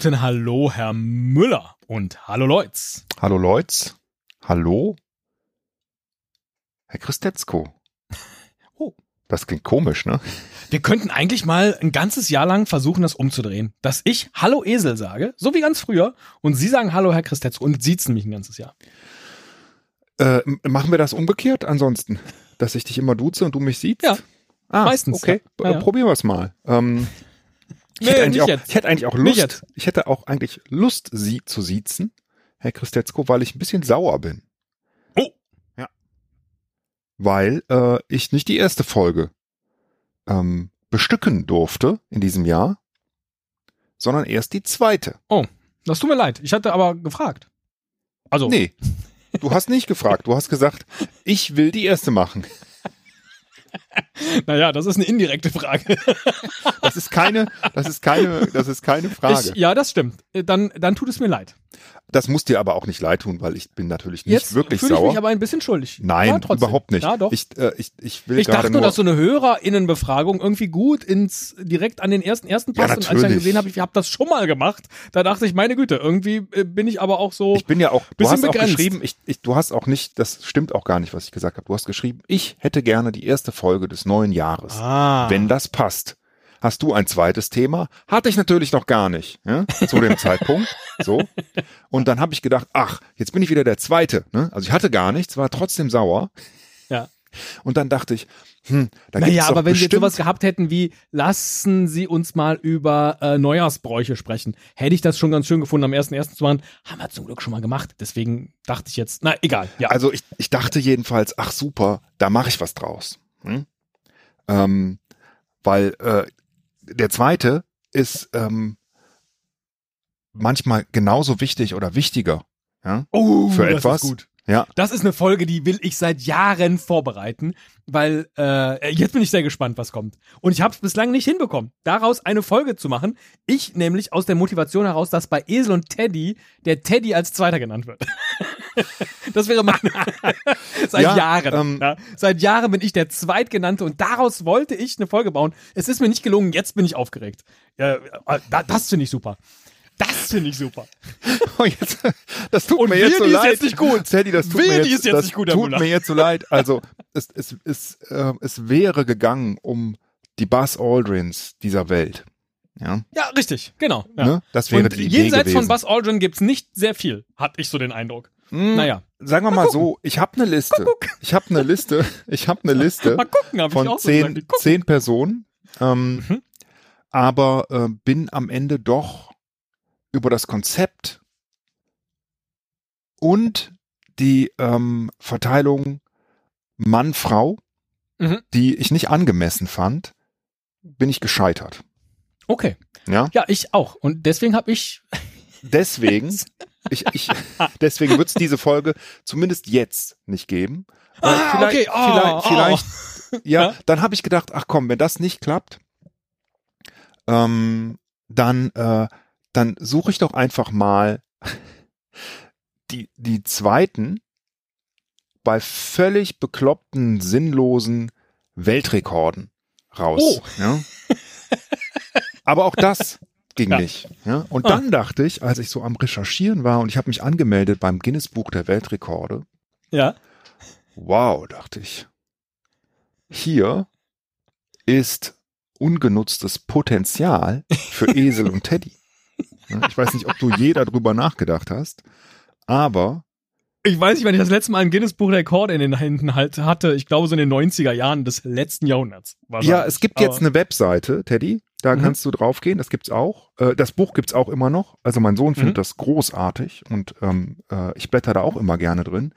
Guten Hallo, Herr Müller. Und hallo, Leutz. Hallo, Leutz. Hallo, Herr Christetzko. Oh. Das klingt komisch, ne? Wir könnten eigentlich mal ein ganzes Jahr lang versuchen, das umzudrehen. Dass ich Hallo Esel sage, so wie ganz früher, und Sie sagen Hallo Herr Christetzko und siezen mich ein ganzes Jahr. Äh, machen wir das umgekehrt ansonsten? Dass ich dich immer duze und du mich siehst? Ja. Ah, Meistens, Okay, ja. Ja, ja. probieren wir es mal. Ähm, ich, Nee, hätte eigentlich nicht auch, jetzt. ich hätte eigentlich auch Lust, ich hätte auch eigentlich Lust, Sie zu siezen, Herr Christetzko, weil ich ein bisschen sauer bin. Oh. Ja. Weil äh, ich nicht die erste Folge ähm, bestücken durfte in diesem Jahr, sondern erst die zweite. Das tut mir leid. Ich hatte aber gefragt. Also, Nee, du hast nicht gefragt. Du hast gesagt, ich will die erste machen. naja, das ist eine indirekte Frage. Das ist keine, das ist keine, das ist keine Frage. Ich, ja, das stimmt. Dann, dann tut es mir leid. Das muss dir aber auch nicht leid tun, weil ich bin natürlich nicht Jetzt wirklich fühle ich sauer. mich aber ein bisschen schuldig. Nein, ja, überhaupt nicht. Ja, doch. Ich, Ich, äh, ich, ich will gerade dachte nur, dass so eine HörerInnenbefragung irgendwie gut ins direkt an den ersten ersten Ja, passt. und als ich dann gesehen habe, ich habe das schon mal gemacht, da dachte ich, meine Güte, irgendwie äh, bin ich aber auch so. ich bin ja auch, du bisschen hast auch begrenzt. geschrieben, ich, ich, du hast auch nicht, das stimmt auch gar nicht, was ich gesagt habe. Du hast geschrieben, ich hätte gerne die erste Folge des neuen Jahres. ah. Wenn das passt. Hast du ein zweites Thema? Hatte ich natürlich noch gar nicht, ja, zu dem Zeitpunkt. So. Und dann habe ich gedacht, ach, jetzt bin ich wieder der Zweite. Ne? Also ich hatte gar nichts, war trotzdem sauer. Ja. Und dann dachte ich, hm, da Naja, aber wenn bestimmt, sowas gehabt hätten wie, lassen Sie uns mal über äh, Neujahrsbräuche sprechen, hätte ich das schon ganz schön gefunden, am 1.1. zu machen. Haben wir zum Glück schon mal gemacht. Deswegen dachte ich jetzt, na egal. Ja. Also ich, ich dachte jedenfalls, ach super, da mache ich was draus. Hm? Ähm, weil äh, der zweite ist ähm, manchmal genauso wichtig oder wichtiger. Ja? oh, für etwas. Ja. Das ist eine Folge, die will ich seit Jahren vorbereiten, weil äh, jetzt bin ich sehr gespannt, was kommt. Und ich habe es bislang nicht hinbekommen, daraus eine Folge zu machen. Ich nämlich aus der Motivation heraus, dass bei Esel und Teddy der Teddy als Zweiter genannt wird. das wäre meine. seit Ja, Jahren. ähm, ja. Seit Jahren bin ich der Zweitgenannte und daraus wollte ich eine Folge bauen. Es ist mir nicht gelungen, jetzt bin ich aufgeregt. Ja, äh, da- das finde ich super. Das finde ich super. Oh, jetzt, das tut Und mir jetzt so leid. jetzt nicht gut. Teddy, das tut mir jetzt, jetzt das nicht gut, tut mir jetzt so leid. Also es, es, es, äh, es wäre gegangen um die Buzz Aldrins dieser Welt. Ja, Ja, richtig, genau. Ja. ne? Das wäre Und die Idee jenseits gewesen. von Buzz Aldrin gibt's nicht sehr viel, hatte ich so den Eindruck. Hm, Naja, Sagen wir mal, so, ich habe eine Liste. Ich habe eine Liste. Ich habe eine Liste mal gucken, von auch so zehn. Gucken. zehn Personen, ähm, Mhm. aber äh, bin am Ende doch über das Konzept und die ähm, Verteilung Mann-Frau, Mhm. die ich nicht angemessen fand, bin ich gescheitert. Okay. Ja, Ja, ich auch. Und deswegen habe ich. deswegen, ich, ich, deswegen wird es diese Folge zumindest jetzt nicht geben. Weil Ah, vielleicht, okay. Oh, vielleicht, vielleicht ja, Ja. dann habe ich gedacht, ach komm, wenn das nicht klappt, ähm, dann, äh, dann suche ich doch einfach mal die, die zweiten bei völlig bekloppten, sinnlosen Weltrekorden raus. Oh. Ja? Aber auch das ging Ja. nicht. Ja? Und Ah. dann dachte ich, als ich so am Recherchieren war und ich habe mich angemeldet beim Guinness Buch der Weltrekorde, Ja. Wow, dachte ich. Hier ist ungenutztes Potenzial für Esel und Teddy. Ja, Ich weiß nicht, ob du je darüber nachgedacht hast, aber Ich weiß nicht, wann ich das letzte Mal ein Guinness-Buch der Rekorde in den Händen halt hatte. Ich glaube, so in den 90er Jahren des letzten Jahrhunderts. ja, es gibt jetzt eine Webseite, Teddy, da Mhm. kannst du draufgehen, das gibt's auch. Äh, Das Buch gibt's auch immer noch. Also mein Sohn findet Mhm. das großartig und ähm, äh, ich blätter da auch immer gerne drin.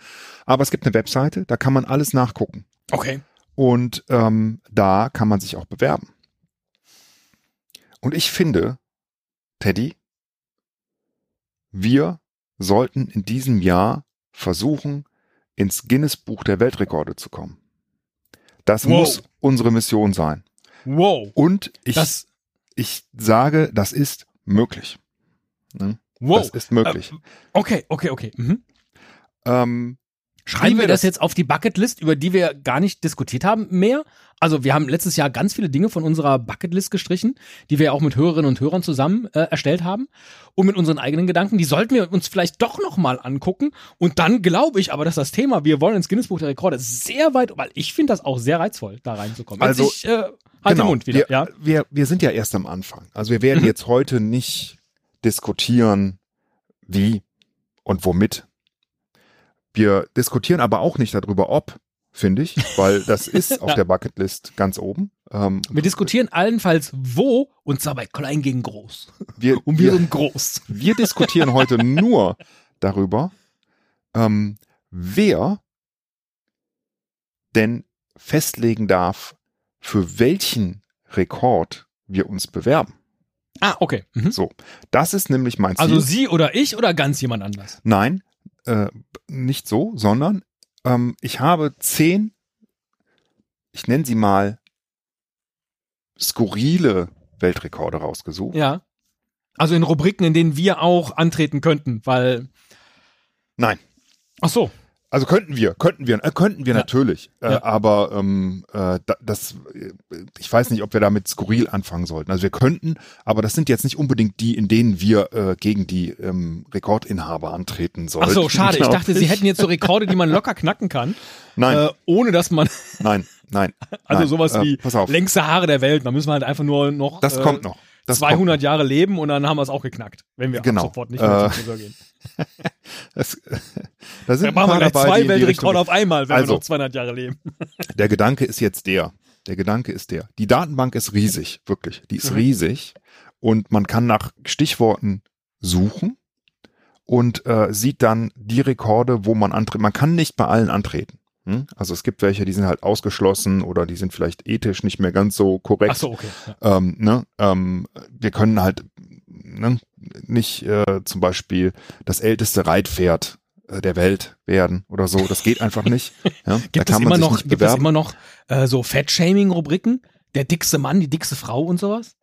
Aber es gibt eine Webseite, da kann man alles nachgucken. Okay. Und ähm, da kann man sich auch bewerben. Und ich finde, Teddy, wir sollten in diesem Jahr versuchen, ins Guinness Buch der Weltrekorde zu kommen. Das Wow. muss unsere Mission sein. Wow. Und ich, Das, ich sage, das ist möglich. Ne? wow. Das ist möglich. Äh, okay, okay, okay. Mhm. Ähm, Schreiben wir das jetzt auf die Bucketlist, über die wir gar nicht diskutiert haben mehr? Also wir haben letztes Jahr ganz viele Dinge von unserer Bucketlist gestrichen, die wir auch mit Hörerinnen und Hörern zusammen äh, erstellt haben und mit unseren eigenen Gedanken. Die sollten wir uns vielleicht doch noch mal angucken. Und dann glaube ich aber, dass das Thema, wir wollen ins Guinness Buch der Rekorde, sehr weit, weil ich finde das auch sehr reizvoll, da reinzukommen. Also, ich, äh, halt den Mund wieder. wir, ja. wir, wir sind ja erst am Anfang. Also wir werden Mhm. jetzt heute nicht diskutieren, wie und womit. Wir diskutieren aber auch nicht darüber, ob, finde ich, weil das ist auf Ja. der Bucketlist ganz oben. Ähm, Wir diskutieren allenfalls wo, und zwar bei klein gegen groß. wir, Und wir wir, sind groß. wir diskutieren heute nur darüber, ähm, wer denn festlegen darf, für welchen Rekord wir uns bewerben. Ah, okay. Mhm. So, das ist nämlich mein Ziel. Also Sie oder ich oder ganz jemand anders? Nein, äh, nicht so, sondern ähm, ich habe zehn, ich nenne sie mal skurrile Weltrekorde rausgesucht. Ja. Also in Rubriken, in denen wir auch antreten könnten, weil. Nein. Ach so. Also könnten wir, könnten wir, äh, könnten wir Ja. natürlich. Äh, Ja. Aber ähm, äh, da, das, äh, ich weiß nicht, ob wir damit skurril anfangen sollten. Also wir könnten, aber das sind jetzt nicht unbedingt die, in denen wir äh, gegen die ähm, Rekordinhaber antreten sollten. Ach so, schade. Ich glaub dachte, Sie hätten jetzt so Rekorde, die man locker knacken kann, Nein, äh, ohne dass man, nein, nein. also nein. sowas Äh, wie auf. längste Haare der Welt. Man müssen halt einfach nur noch Das äh, kommt noch. Das 200 Jahre leben und dann haben wir es auch geknackt, wenn wir Genau. sofort nicht mehr Äh, gehen. Das, da sind Da machen wir gleich dabei, zwei Weltrekorde auf einmal, wenn Also. wir noch 200 Jahre leben. Der Gedanke ist jetzt der. Der Gedanke ist der. Die Datenbank ist riesig, wirklich. Die ist Mhm. riesig. Und man kann nach Stichworten suchen und äh, sieht dann die Rekorde, wo man antritt. Man kann nicht bei allen antreten. Hm? Also es gibt welche, die sind halt ausgeschlossen oder die sind vielleicht ethisch nicht mehr ganz so korrekt. Ach so, okay. Ja. Ähm, ne? ähm, wir können halt ne? nicht äh, zum Beispiel das älteste Reitpferd äh, der Welt werden oder so. Das geht einfach nicht. Ja? Gibt, da es immer noch, gibt es immer noch äh, so Fettshaming-Rubriken? Der dickste Mann, die dickste Frau und sowas?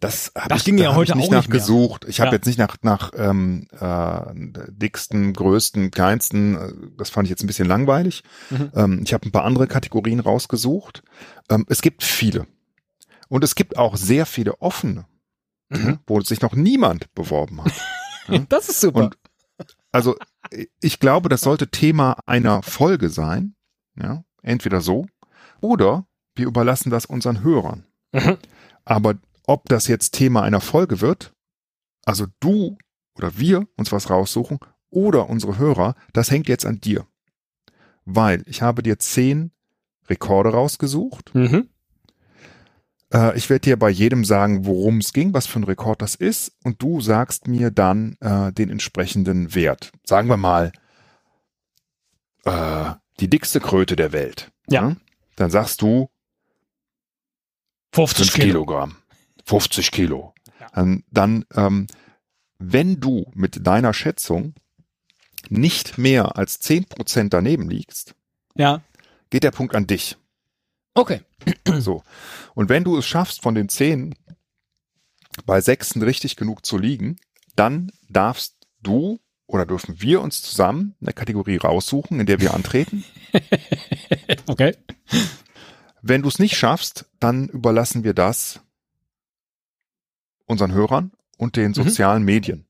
Das, hab Das ich, ging da ja hab heute ich nicht auch nicht mehr. nachgesucht. Ich habe Ja. jetzt nicht nach nach ähm, äh, dicksten, größten, kleinsten. äh, Das fand ich jetzt ein bisschen langweilig. Mhm. Ähm, ich habe ein paar andere Kategorien rausgesucht. Ähm, es gibt viele und es gibt auch sehr viele offene, Mhm. wo sich noch niemand beworben hat. Ja. Das ist super. Und also ich glaube, das sollte Thema einer Folge sein. Ja, entweder so oder wir überlassen das unseren Hörern. Mhm. Aber ob das jetzt Thema einer Folge wird, also du oder wir uns was raussuchen oder unsere Hörer, das hängt jetzt an dir. Weil ich habe dir zehn Rekorde rausgesucht. Mhm. Äh, ich werde dir bei jedem sagen, worum es ging, was für ein Rekord das ist. Und du sagst mir dann äh, den entsprechenden Wert. Sagen wir mal, äh, die dickste Kröte der Welt. Ja. Dann sagst du 50 5 Kilo. Kilogramm. 50 Kilo. Ja. Dann, dann ähm, wenn du mit deiner Schätzung nicht mehr als 10% daneben liegst, Ja. geht der Punkt an dich. Okay. So. Und wenn du es schaffst, von den 10 bei 6 richtig genug zu liegen, dann darfst du oder dürfen wir uns zusammen eine Kategorie raussuchen, in der wir antreten. Okay. Wenn du es nicht schaffst, dann überlassen wir das unseren Hörern und den Mhm. sozialen Medien.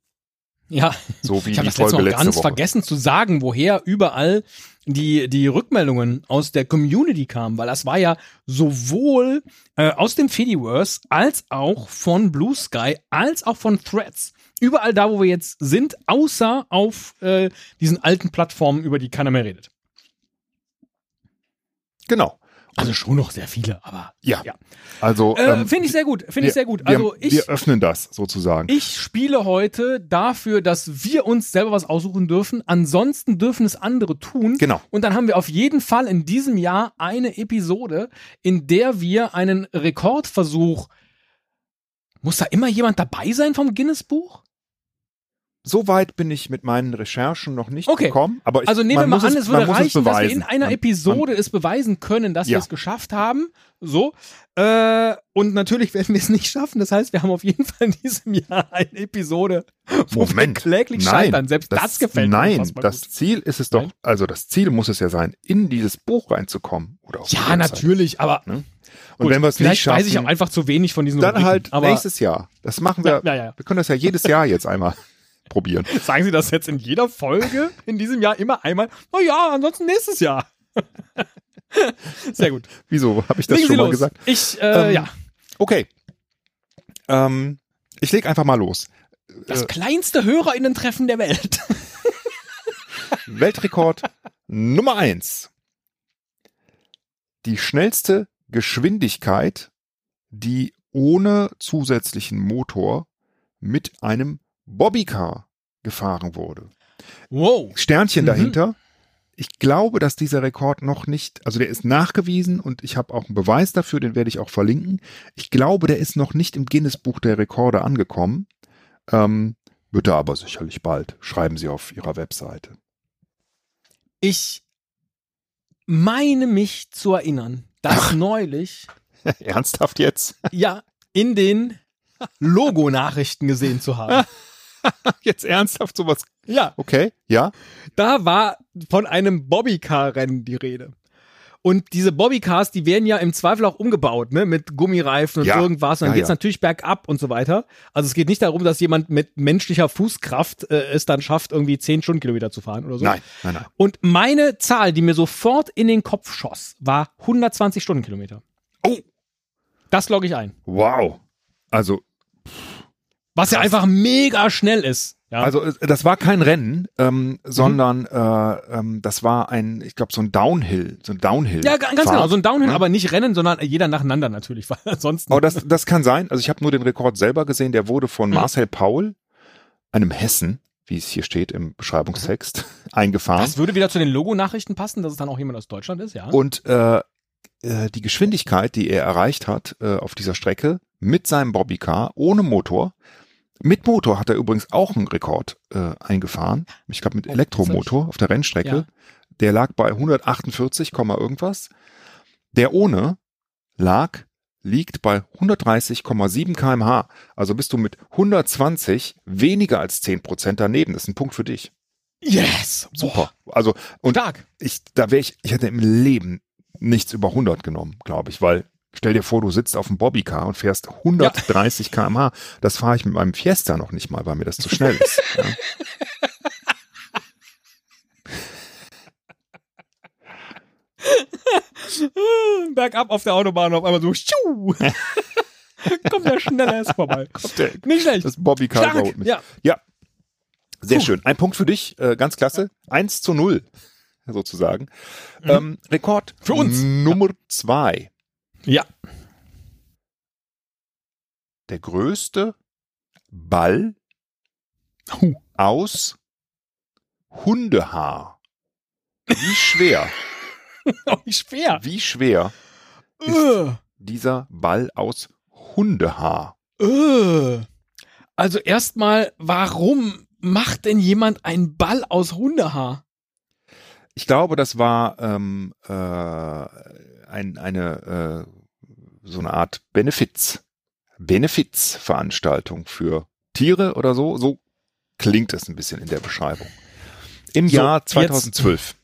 Ja. So wie Ich habe das letzte Mal ganz Woche. vergessen zu sagen, woher überall die, die Rückmeldungen aus der Community kamen, weil das war ja sowohl äh, aus dem Fediverse als auch von Blue Sky als auch von Threads. Überall da, wo wir jetzt sind, außer auf äh, diesen alten Plattformen, über die keiner mehr redet. Genau. Also schon noch sehr viele, aber Ja. Ja. Also äh, ähm, finde ich sehr gut, finde wir- ich sehr gut. wir, Also ich, wir öffnen das sozusagen. Ich spiele heute dafür, dass wir uns selber was aussuchen dürfen. Ansonsten dürfen es andere tun. Genau. Und dann haben wir auf jeden Fall in diesem Jahr eine Episode, in der wir einen Rekordversuch. Muss da immer jemand dabei sein vom Guinness-Buch? So weit bin ich mit meinen Recherchen noch nicht Okay. gekommen. Aber ich, Also nehmen wir man mal an, es würde man muss reichen, dass wir in einer Man- Episode es beweisen können, dass wir Ja. es geschafft haben. So. Äh, und natürlich werden wir es nicht schaffen. Das heißt, wir haben auf jeden Fall in diesem Jahr eine Episode, wo Moment. wir kläglich Nein, scheitern. Selbst das, gefällt mir Nein, das gut. Ziel ist es doch, Nein? also das Ziel muss es ja sein, in dieses Buch reinzukommen. Oder Ja, natürlich, aber Und gut, wenn wir es nicht schaffen, weiß ich auch einfach zu wenig von diesen dann Rubriken, halt aber nächstes Jahr. Das machen wir. Ja, ja, ja. Wir können das ja jedes Jahr jetzt einmal probieren. Sagen Sie das jetzt in jeder Folge in diesem Jahr immer einmal? Na ja, ansonsten nächstes Jahr. Sehr gut. Wieso habe ich das Legen schon Sie mal los. gesagt? Ich, äh, Ähm, ja. Okay. Ähm, ich leg einfach mal los. Das kleinste HörerInnen-Treffen der Welt. Weltrekord Nummer eins. Die schnellste Geschwindigkeit, die ohne zusätzlichen Motor mit einem Bobbycar gefahren wurde. Wow. Sternchen Mhm. dahinter. Ich glaube, dass dieser Rekord noch nicht, also der ist nachgewiesen und ich habe auch einen Beweis dafür, den werde ich auch verlinken. Ich glaube, der ist noch nicht im Guinness-Buch der Rekorde angekommen. Ähm, wird er aber sicherlich bald. Schreiben Sie auf Ihrer Webseite. Ich meine mich zu erinnern, dass neulich, Ernsthaft jetzt? ja, in den Logo-Nachrichten gesehen zu haben. Jetzt ernsthaft sowas? Ja, Okay, ja. da war von einem Bobbycar-Rennen die Rede. Und diese Bobbycars, die werden ja im Zweifel auch umgebaut, ne, mit Gummireifen und Ja. irgendwas. Und dann Ja, geht's ja. natürlich bergab und so weiter. Also es geht nicht darum, dass jemand mit menschlicher Fußkraft äh, es dann schafft, irgendwie 10 Stundenkilometer zu fahren oder so. Nein, nein, nein. Und meine Zahl, die mir sofort in den Kopf schoss, war 120 Stundenkilometer. Oh. Das logge ich ein. Wow. Also, Was ja einfach mega schnell ist. Ja. also äh, das war kein Rennen, ähm, sondern äh, ähm, das war ein, ich glaube, so ein Downhill, so ein Downhill. ja, ga- ganz genau. So ein Downhill, Ja. aber nicht Rennen, sondern jeder nacheinander natürlich, weil ansonsten. Aber das, das kann sein. Also ich habe nur den Rekord selber gesehen. Der wurde von Mhm. Marcel Paul, einem Hessen, wie es hier steht im Beschreibungstext, eingefahren. das würde wieder zu den Logo-Nachrichten passen, dass es dann auch jemand aus Deutschland ist, ja. Und äh, äh, die Geschwindigkeit, die er erreicht hat äh, auf dieser Strecke mit seinem Bobbycar ohne Motor, mit Motor hat er übrigens auch einen Rekord äh, eingefahren. Ich glaube mit Oh, Elektromotor auf der Rennstrecke. Ja. Der lag bei 148, Komma irgendwas. Der ohne lag liegt bei 130,7 kmh. Also bist du mit 120 weniger als 10 Prozent daneben. Das ist ein Punkt für dich. Yes! Super. Also und Stark. ich, da wäre ich, ich hätte im Leben nichts über 100 genommen, glaube ich, weil stell dir vor, du sitzt auf dem Bobbycar und fährst 130 km/h. Das fahre ich mit meinem Fiesta noch nicht mal, weil mir das zu schnell ist. Ja. Bergab auf der Autobahn auf einmal so, tschu. Kommt der schneller erst vorbei. Der- Nicht schlecht. Das Bobbycar mich. Ja. Ja. Sehr Puh. schön. Ein Punkt für dich, äh, ganz klasse. Eins zu null, sozusagen. Mhm. Ähm, Rekord Für uns. Nummer zwei. Ja. Der größte Ball Huh. aus Hundehaar. Wie schwer, Oh, wie schwer. wie schwer Äh, dieser Ball aus Hundehaar? äh. Also erstmal, warum macht denn jemand einen Ball aus Hundehaar? Ich glaube, das war ähm, äh, ein, eine äh, so eine Art Benefiz, Benefizveranstaltung für Tiere oder so. So klingt es ein bisschen in der Beschreibung. Im So, Jahr jetzt- 2012.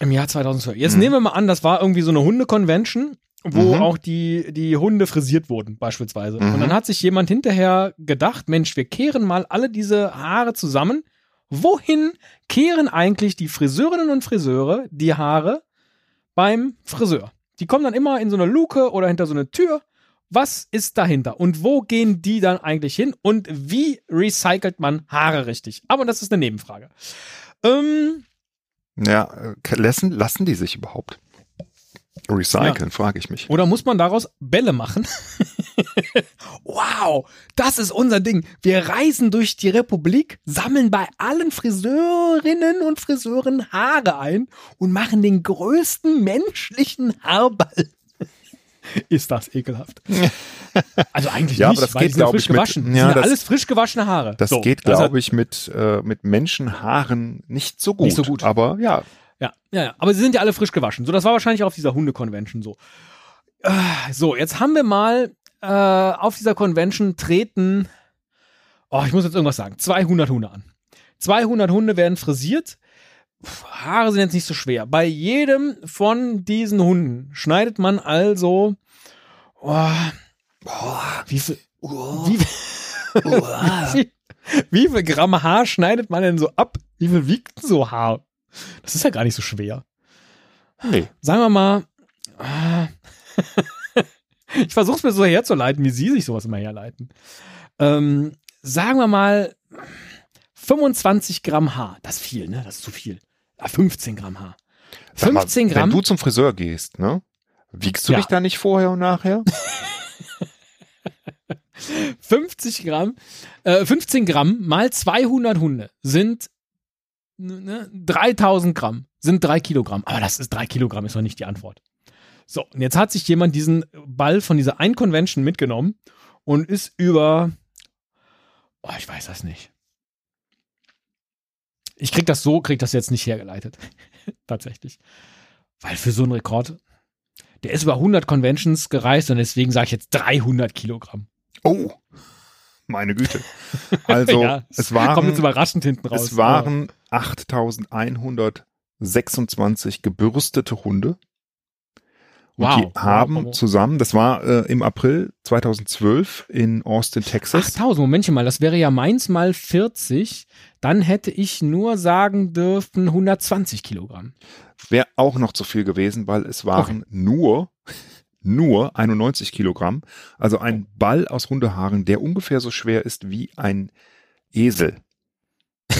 Im Jahr 2012. Jetzt Mhm. nehmen wir mal an, das war irgendwie so eine Hunde-Convention, wo Mhm. auch die, die Hunde frisiert wurden, beispielsweise. Mhm. Und dann hat sich jemand hinterher gedacht, Mensch, wir kehren mal alle diese Haare zusammen. Wohin kehren eigentlich die Friseurinnen und Friseure die Haare beim Friseur? Die kommen dann immer in so eine Luke oder hinter so eine Tür. Was ist dahinter? Und wo gehen die dann eigentlich hin? Und wie recycelt man Haare richtig? Aber das ist eine Nebenfrage. Ähm, Ja, äh, lassen, lassen die sich überhaupt recyceln, frage ich mich. Oder muss man daraus Bälle machen? wow, das ist unser Ding. Wir reisen durch die Republik, sammeln bei allen Friseurinnen und Friseuren Haare ein und machen den größten menschlichen Haarball. Ist das ekelhaft. Also eigentlich Ja, nicht, aber das geht, die sind glaub frisch ich, mit- gewaschen. Das ja, das- alles frisch gewaschene Haare. Das So, geht, also- glaube ich, mit, äh, mit Menschenhaaren nicht so gut. Nicht so gut. Aber ja, Ja, ja, ja. Aber sie sind ja alle frisch gewaschen. So, das war wahrscheinlich auf dieser Hunde-Convention so. Äh, So, jetzt haben wir mal äh, auf dieser Convention treten, oh, ich muss jetzt irgendwas sagen, 200 Hunde an. 200 Hunde werden frisiert. Puh, Haare sind jetzt nicht so schwer. Bei jedem von diesen Hunden schneidet man also, oh, wie viel, wie, viel- wie, viel, wie viel Gramm Haar schneidet man denn so ab? Wie viel wiegt denn so Haar? Das ist ja gar nicht so schwer. nee. Sagen wir mal, ich versuche es mir so herzuleiten, wie Sie sich sowas immer herleiten. Ähm, sagen wir mal 25 Gramm Haar. Das ist viel, ne? Das ist zu viel. Ah, 15 Gramm Haar. Sag mal, 15 Wenn Gramm. du zum Friseur gehst, ne? Wiegst du Ja. dich da nicht vorher und nachher? 50 Gramm, äh, 15 Gramm mal 200 Hunde sind ne, 3000 Gramm, sind 3 Kilogramm. Aber das ist 3 Kilogramm, ist noch nicht die Antwort. So, und jetzt hat sich jemand diesen Ball von dieser ein Convention mitgenommen und ist über, oh, ich weiß das nicht. Ich krieg das so, krieg das jetzt nicht hergeleitet. Tatsächlich. Weil für so einen Rekord, der ist über 100 Conventions gereist und deswegen sage ich jetzt 300 Kilogramm. Oh, meine Güte. Also, Ja, es Kommt jetzt waren, überraschend hinten raus. es waren 8126 gebürstete Hunde. Und Wow. die haben wow. zusammen, das war äh, im April 2012 in Austin, Texas. 8000, Momentchen mal, das wäre ja meins mal 40. Dann hätte ich nur sagen dürfen 120 Kilogramm. Wäre auch noch zu viel gewesen, weil es waren nur, nur 91 Kilogramm. Also ein Ball aus Hundehaaren, der ungefähr so schwer ist wie ein Esel.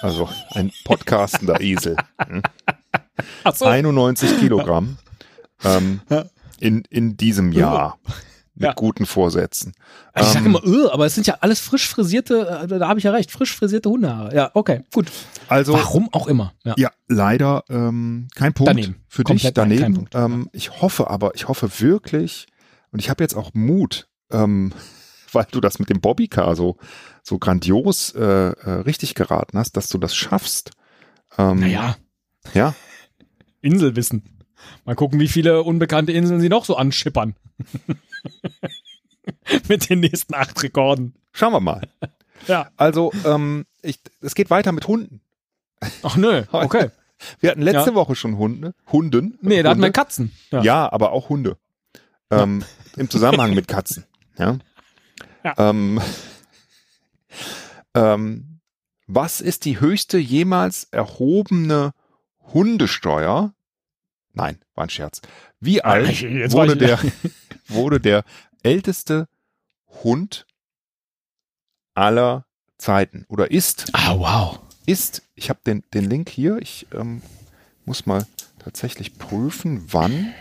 Also ein podcastender Esel. So. 91 Kilogramm ähm, in, in diesem Jahr. Mit Ja. guten Vorsätzen. Also ich sage Ähm, immer, öh, aber es sind ja alles frisch frisierte, äh, da habe ich ja recht, frisch frisierte Hundehaare. Ja, okay, gut. Also Warum auch immer. Ja. Ja, leider ähm, kein Punkt Daneben. für Komplett dich daneben. kein Punkt. Ähm, ich hoffe aber, ich hoffe wirklich, und ich habe jetzt auch Mut, ähm, weil du das mit dem Bobbycar so, so grandios äh, äh, richtig geraten hast, dass du das schaffst. Ähm, Naja, Ja, Inselwissen. Mal gucken, wie viele unbekannte Inseln sie noch so anschippern. Mit den nächsten acht Rekorden. schauen wir mal. Ja. Also, ähm, ich, es geht weiter mit Hunden. Ach nö, okay. Wir hatten letzte Ja. Woche schon Hunde. Hunden. Nee, da hatten wir. Katzen. Ja. aber auch Hunde. Ähm, Im Zusammenhang mit Katzen. Ja. Ja. Ähm, ähm, was ist die höchste jemals erhobene Hundesteuer? Nein, war ein Scherz. Wie alt jetzt wurde der, wurde der älteste Hund aller Zeiten? Oder ist, Ah, wow. ist, ich habe den, den Link hier, ich ähm, muss mal tatsächlich prüfen, wann.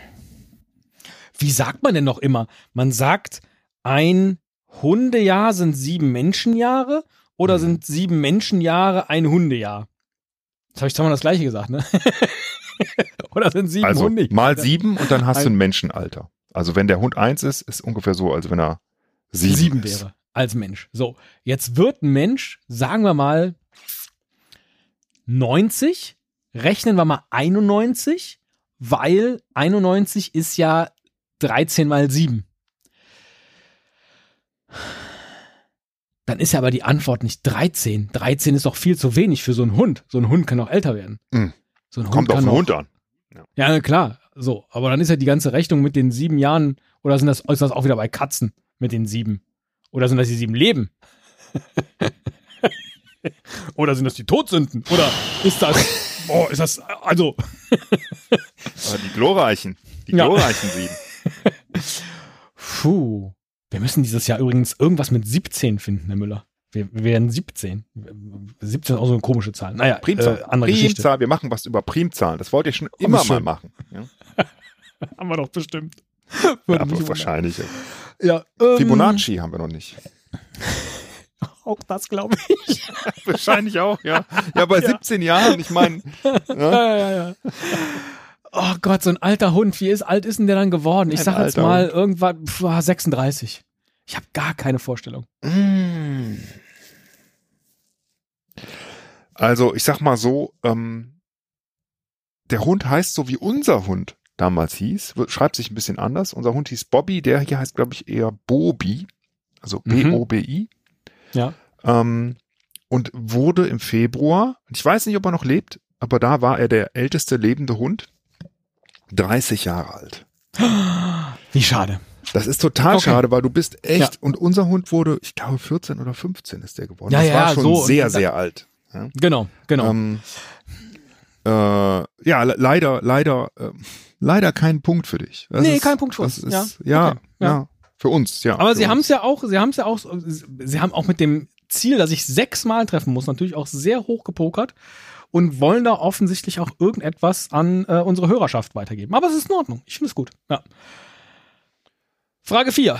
Wie sagt man denn noch immer? Man sagt, ein Hundejahr sind sieben Menschenjahre oder Mhm. sind sieben Menschenjahre ein Hundejahr? Jetzt habe ich zweimal das gleiche gesagt, ne? oder sind sieben Also Hunde? mal sieben und dann hast du Ein- ein Menschenalter. Also wenn der Hund eins ist, ist ungefähr so, als wenn er sieben, sieben ist. wäre als Mensch. So, jetzt wird ein Mensch, sagen wir mal 90, rechnen wir mal 91, weil 91 ist ja 13 mal 7. Dann ist ja aber die Antwort nicht 13. 13 ist doch viel zu wenig für so einen Hund. So ein Hund kann auch älter werden. Mhm. So ein Hund Kommt auf kann den Hund an. Ja, na klar. So, aber dann ist ja die ganze Rechnung mit den sieben Jahren, oder sind das, ist das auch wieder bei Katzen mit den sieben? Oder sind das die sieben Leben? oder sind das die Todsünden? Oder ist das, oh, ist das, also, Aber die glorreichen, die Ja. glorreichen sieben. puh. Wir müssen dieses Jahr übrigens irgendwas mit 17 finden, Herr Müller. Wir, wir werden 17. 17 ist auch so eine komische Zahl. Naja, Primzahl. äh, andere Geschichte. Primzahl, wir machen was über Primzahlen. Das wollte ich schon immer schön. mal machen. Ja, Haben wir doch bestimmt. ja aber wahrscheinlich. Ja, ähm, Fibonacci haben wir noch nicht. Auch das glaube ich. Wahrscheinlich auch, ja. Ja, bei Ja. 17 Jahren, ich meine, ja, ja, ja. Oh Gott, so ein alter Hund. Wie ist, alt ist denn der dann geworden? Ich Ein sag jetzt mal Hund. irgendwann pf, 36. Ich habe gar keine Vorstellung. Mm. Also, ich sag mal so, ähm, der Hund heißt so wie unser Hund damals hieß, schreibt sich ein bisschen anders. Unser Hund hieß Bobby, der hier heißt, glaube ich, eher Bobi, also Mhm. B-O-B-I. Ja. Ähm, und wurde im Februar, ich weiß nicht, ob er noch lebt, aber da war er der älteste lebende Hund, 30 Jahre alt. Wie schade. Das ist total Okay. schade, weil du bist echt, Ja. und unser Hund wurde, ich glaube, 14 oder 15 ist der geworden. Ja, das ja, war schon so. sehr, sehr alt. Ja. Genau, genau. Ähm, äh, ja, le- leider, leider, äh, leider kein Punkt für dich. Das Nee, ist, kein Punkt für uns. Ist, Ja, ja, okay. ja, für uns, ja. Aber sie haben es ja auch, sie haben es ja auch, sie haben auch mit dem Ziel, dass ich sechsmal treffen muss, natürlich auch sehr hoch gepokert und wollen da offensichtlich auch irgendetwas an äh, unsere Hörerschaft weitergeben. Aber es ist in Ordnung. Ich finde es gut. Ja. Frage 4.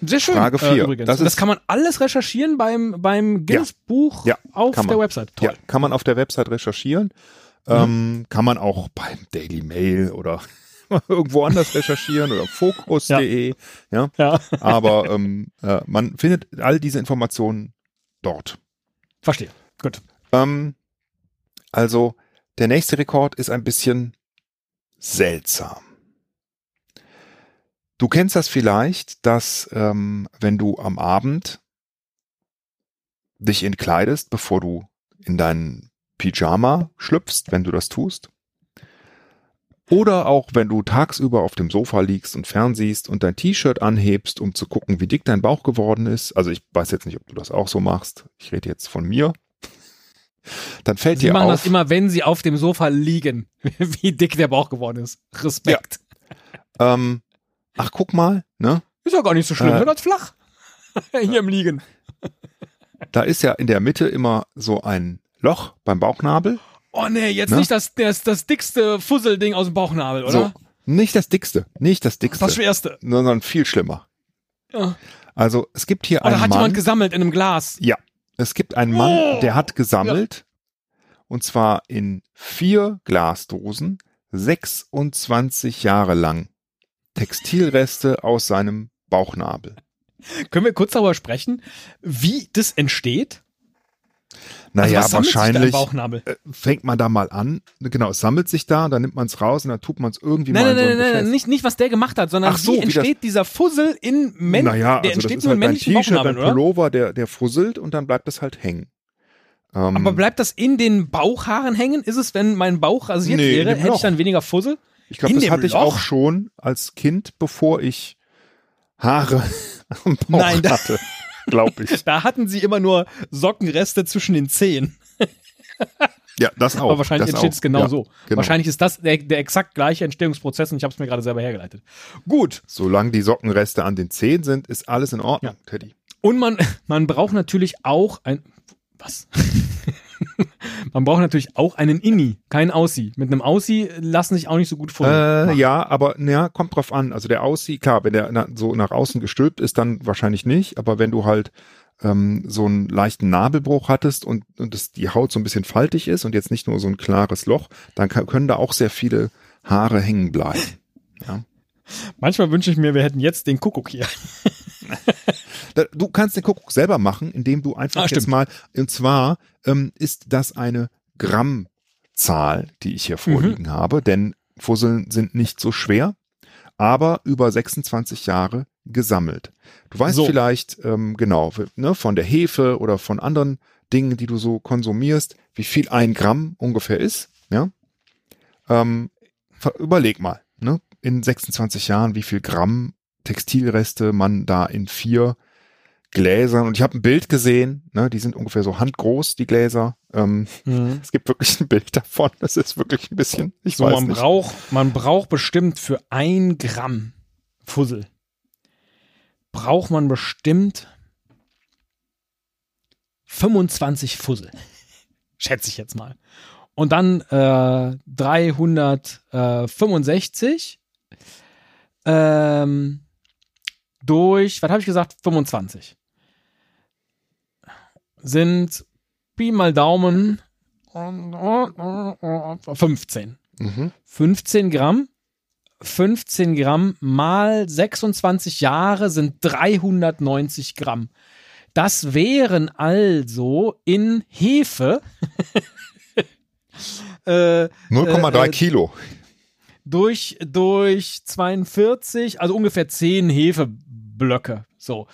Sehr schön. Frage Äh, vier. übrigens. Das Das, kann man alles recherchieren beim, beim Guinness-Buch Ja, auf kann der. Website. Toll. Ja, kann man auf der Website recherchieren. Mhm. Ähm, kann man auch beim Daily Mail oder irgendwo anders recherchieren oder fokus.de. Ja. Ja, Aber ähm, äh, man findet all diese Informationen dort. verstehe. Gut. Ähm, also der nächste Rekord ist ein bisschen seltsam. Du kennst das vielleicht, dass ähm, wenn du am Abend dich entkleidest, bevor du in deinen Pyjama schlüpfst, wenn du das tust, oder auch wenn du tagsüber auf dem Sofa liegst und fernsiehst und dein T-Shirt anhebst, um zu gucken, wie dick dein Bauch geworden ist. Also ich weiß jetzt nicht, ob du das auch so machst. Ich rede jetzt von mir. Dann fällt Sie dir machen auf, das immer, wenn sie auf dem Sofa liegen, wie dick der Bauch geworden ist. Respekt. ähm, ach guck mal, ne? Ist ja gar nicht so schlimm, Äh, ganz flach. Hier im Liegen. Da ist ja in der Mitte immer so ein Loch beim Bauchnabel. Oh nee, jetzt Ne? nicht das, das, das dickste Fusselding aus dem Bauchnabel, oder? So, nicht das dickste, nicht das Das dickste, schwerste. sondern viel schlimmer. Ja. Also es gibt hier Oder einen hat Mann. jemand gesammelt in einem Glas? Ja, es gibt einen Mann, Oh! der hat gesammelt und zwar in vier Glasdosen 26 Jahre lang Textilreste aus seinem Bauchnabel. Können wir kurz darüber sprechen, wie das entsteht? Naja, also wahrscheinlich äh, fängt man da mal an. Genau, es sammelt sich da, dann nimmt man es raus und dann tut man es irgendwie Nein, mal nein, in so nein, ein nein, nicht, nicht, was der gemacht hat, sondern so, wie wie das- entsteht dieser Fussel in Men naja, der also das entsteht ist nur in halt dein männlichen T-Shirt, dein? Pullover, der, der fusselt und dann bleibt es halt hängen. Ähm, Aber bleibt das in den Bauchhaaren hängen? Ist es, wenn mein Bauch rasiert Nee, wäre, hätte ich dann weniger Fussel? ich glaube, das hatte ich Loch? auch schon als Kind, bevor ich Haare am Bauch Nein, hatte, glaube ich. Da hatten sie immer nur Sockenreste zwischen den Zehen. Ja, das auch. Aber wahrscheinlich entsteht es genau ja, so. genau. Wahrscheinlich ist das der, der exakt gleiche Entstehungsprozess und ich habe es mir gerade selber hergeleitet. Gut. Solange die Sockenreste an den Zehen sind, ist alles in Ordnung, Teddy. Und man, man braucht natürlich auch ein. Was? man braucht natürlich auch einen Inni, kein Aussie. Mit einem Aussie lassen sich auch nicht so gut Äh, folgen. ja, aber ja, kommt drauf an. Also der aussieht, klar, wenn der na, so nach außen gestülpt ist, dann wahrscheinlich nicht. Aber wenn du halt ähm, so einen leichten Nabelbruch hattest und, und das, die Haut so ein bisschen faltig ist und jetzt nicht nur so ein klares Loch, dann kann, können da auch sehr viele Haare hängen bleiben. Manchmal wünsche ich mir, wir hätten jetzt den Kuckuck hier. Du kannst den Kuckuck selber machen, indem du einfach Ah, jetzt stimmt. mal, und zwar ähm, ist das eine Grammzahl, die ich hier Mhm. vorliegen habe, denn Fusseln sind nicht so schwer, aber über 26 Jahre gesammelt. Du weißt So. vielleicht, ähm, genau, ne, von der Hefe oder von anderen Dingen, die du so konsumierst, wie viel ein Gramm ungefähr ist, ja? Ähm, überleg mal, ne, in 26 Jahren, wie viel Gramm Textilreste man da in vier Gläsern und ich habe ein Bild gesehen, ne, die sind ungefähr so handgroß, die Gläser. Ähm, es gibt wirklich ein Bild davon, das ist wirklich ein bisschen, ich So, weiß man nicht. braucht, man braucht bestimmt für ein Gramm Fussel braucht man bestimmt 25 Fussel. Schätze ich jetzt mal. Und dann äh, 365 ähm, durch, was habe ich gesagt? 25. Sind Pi mal Daumen 15. Mhm. 15 Gramm. 15 Gramm mal 26 Jahre sind 390 Gramm. Das wären also in Hefe äh, 0,3 äh, Kilo. durch, durch 42, also ungefähr 10 Hefeblöcke. So.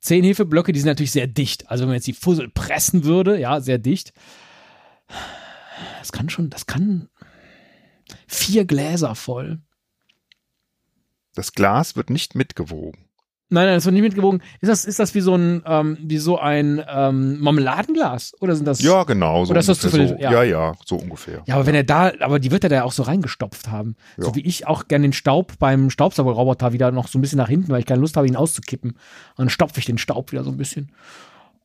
10 Hefeblöcke, die sind natürlich sehr dicht. Also wenn man jetzt die Fussel pressen würde, ja, sehr dicht. Das kann schon, das kann vier Gläser voll. Das Glas wird nicht mitgewogen. Nein, nein, das wird nicht mitgewogen. Ist das, ist das wie so ein, ähm, wie so ein ähm, Marmeladenglas? Oder sind das? Ja, genau. So Oder ist das ungefähr zufällig- so. ja. Ja. ja, so ungefähr. Ja, aber wenn er da, aber die wird er da ja auch so reingestopft haben. Ja. So wie ich auch gerne den Staub beim Staubsaugerroboter wieder noch so ein bisschen nach hinten, weil ich keine Lust habe, ihn auszukippen. Und dann stopfe ich den Staub wieder so ein bisschen.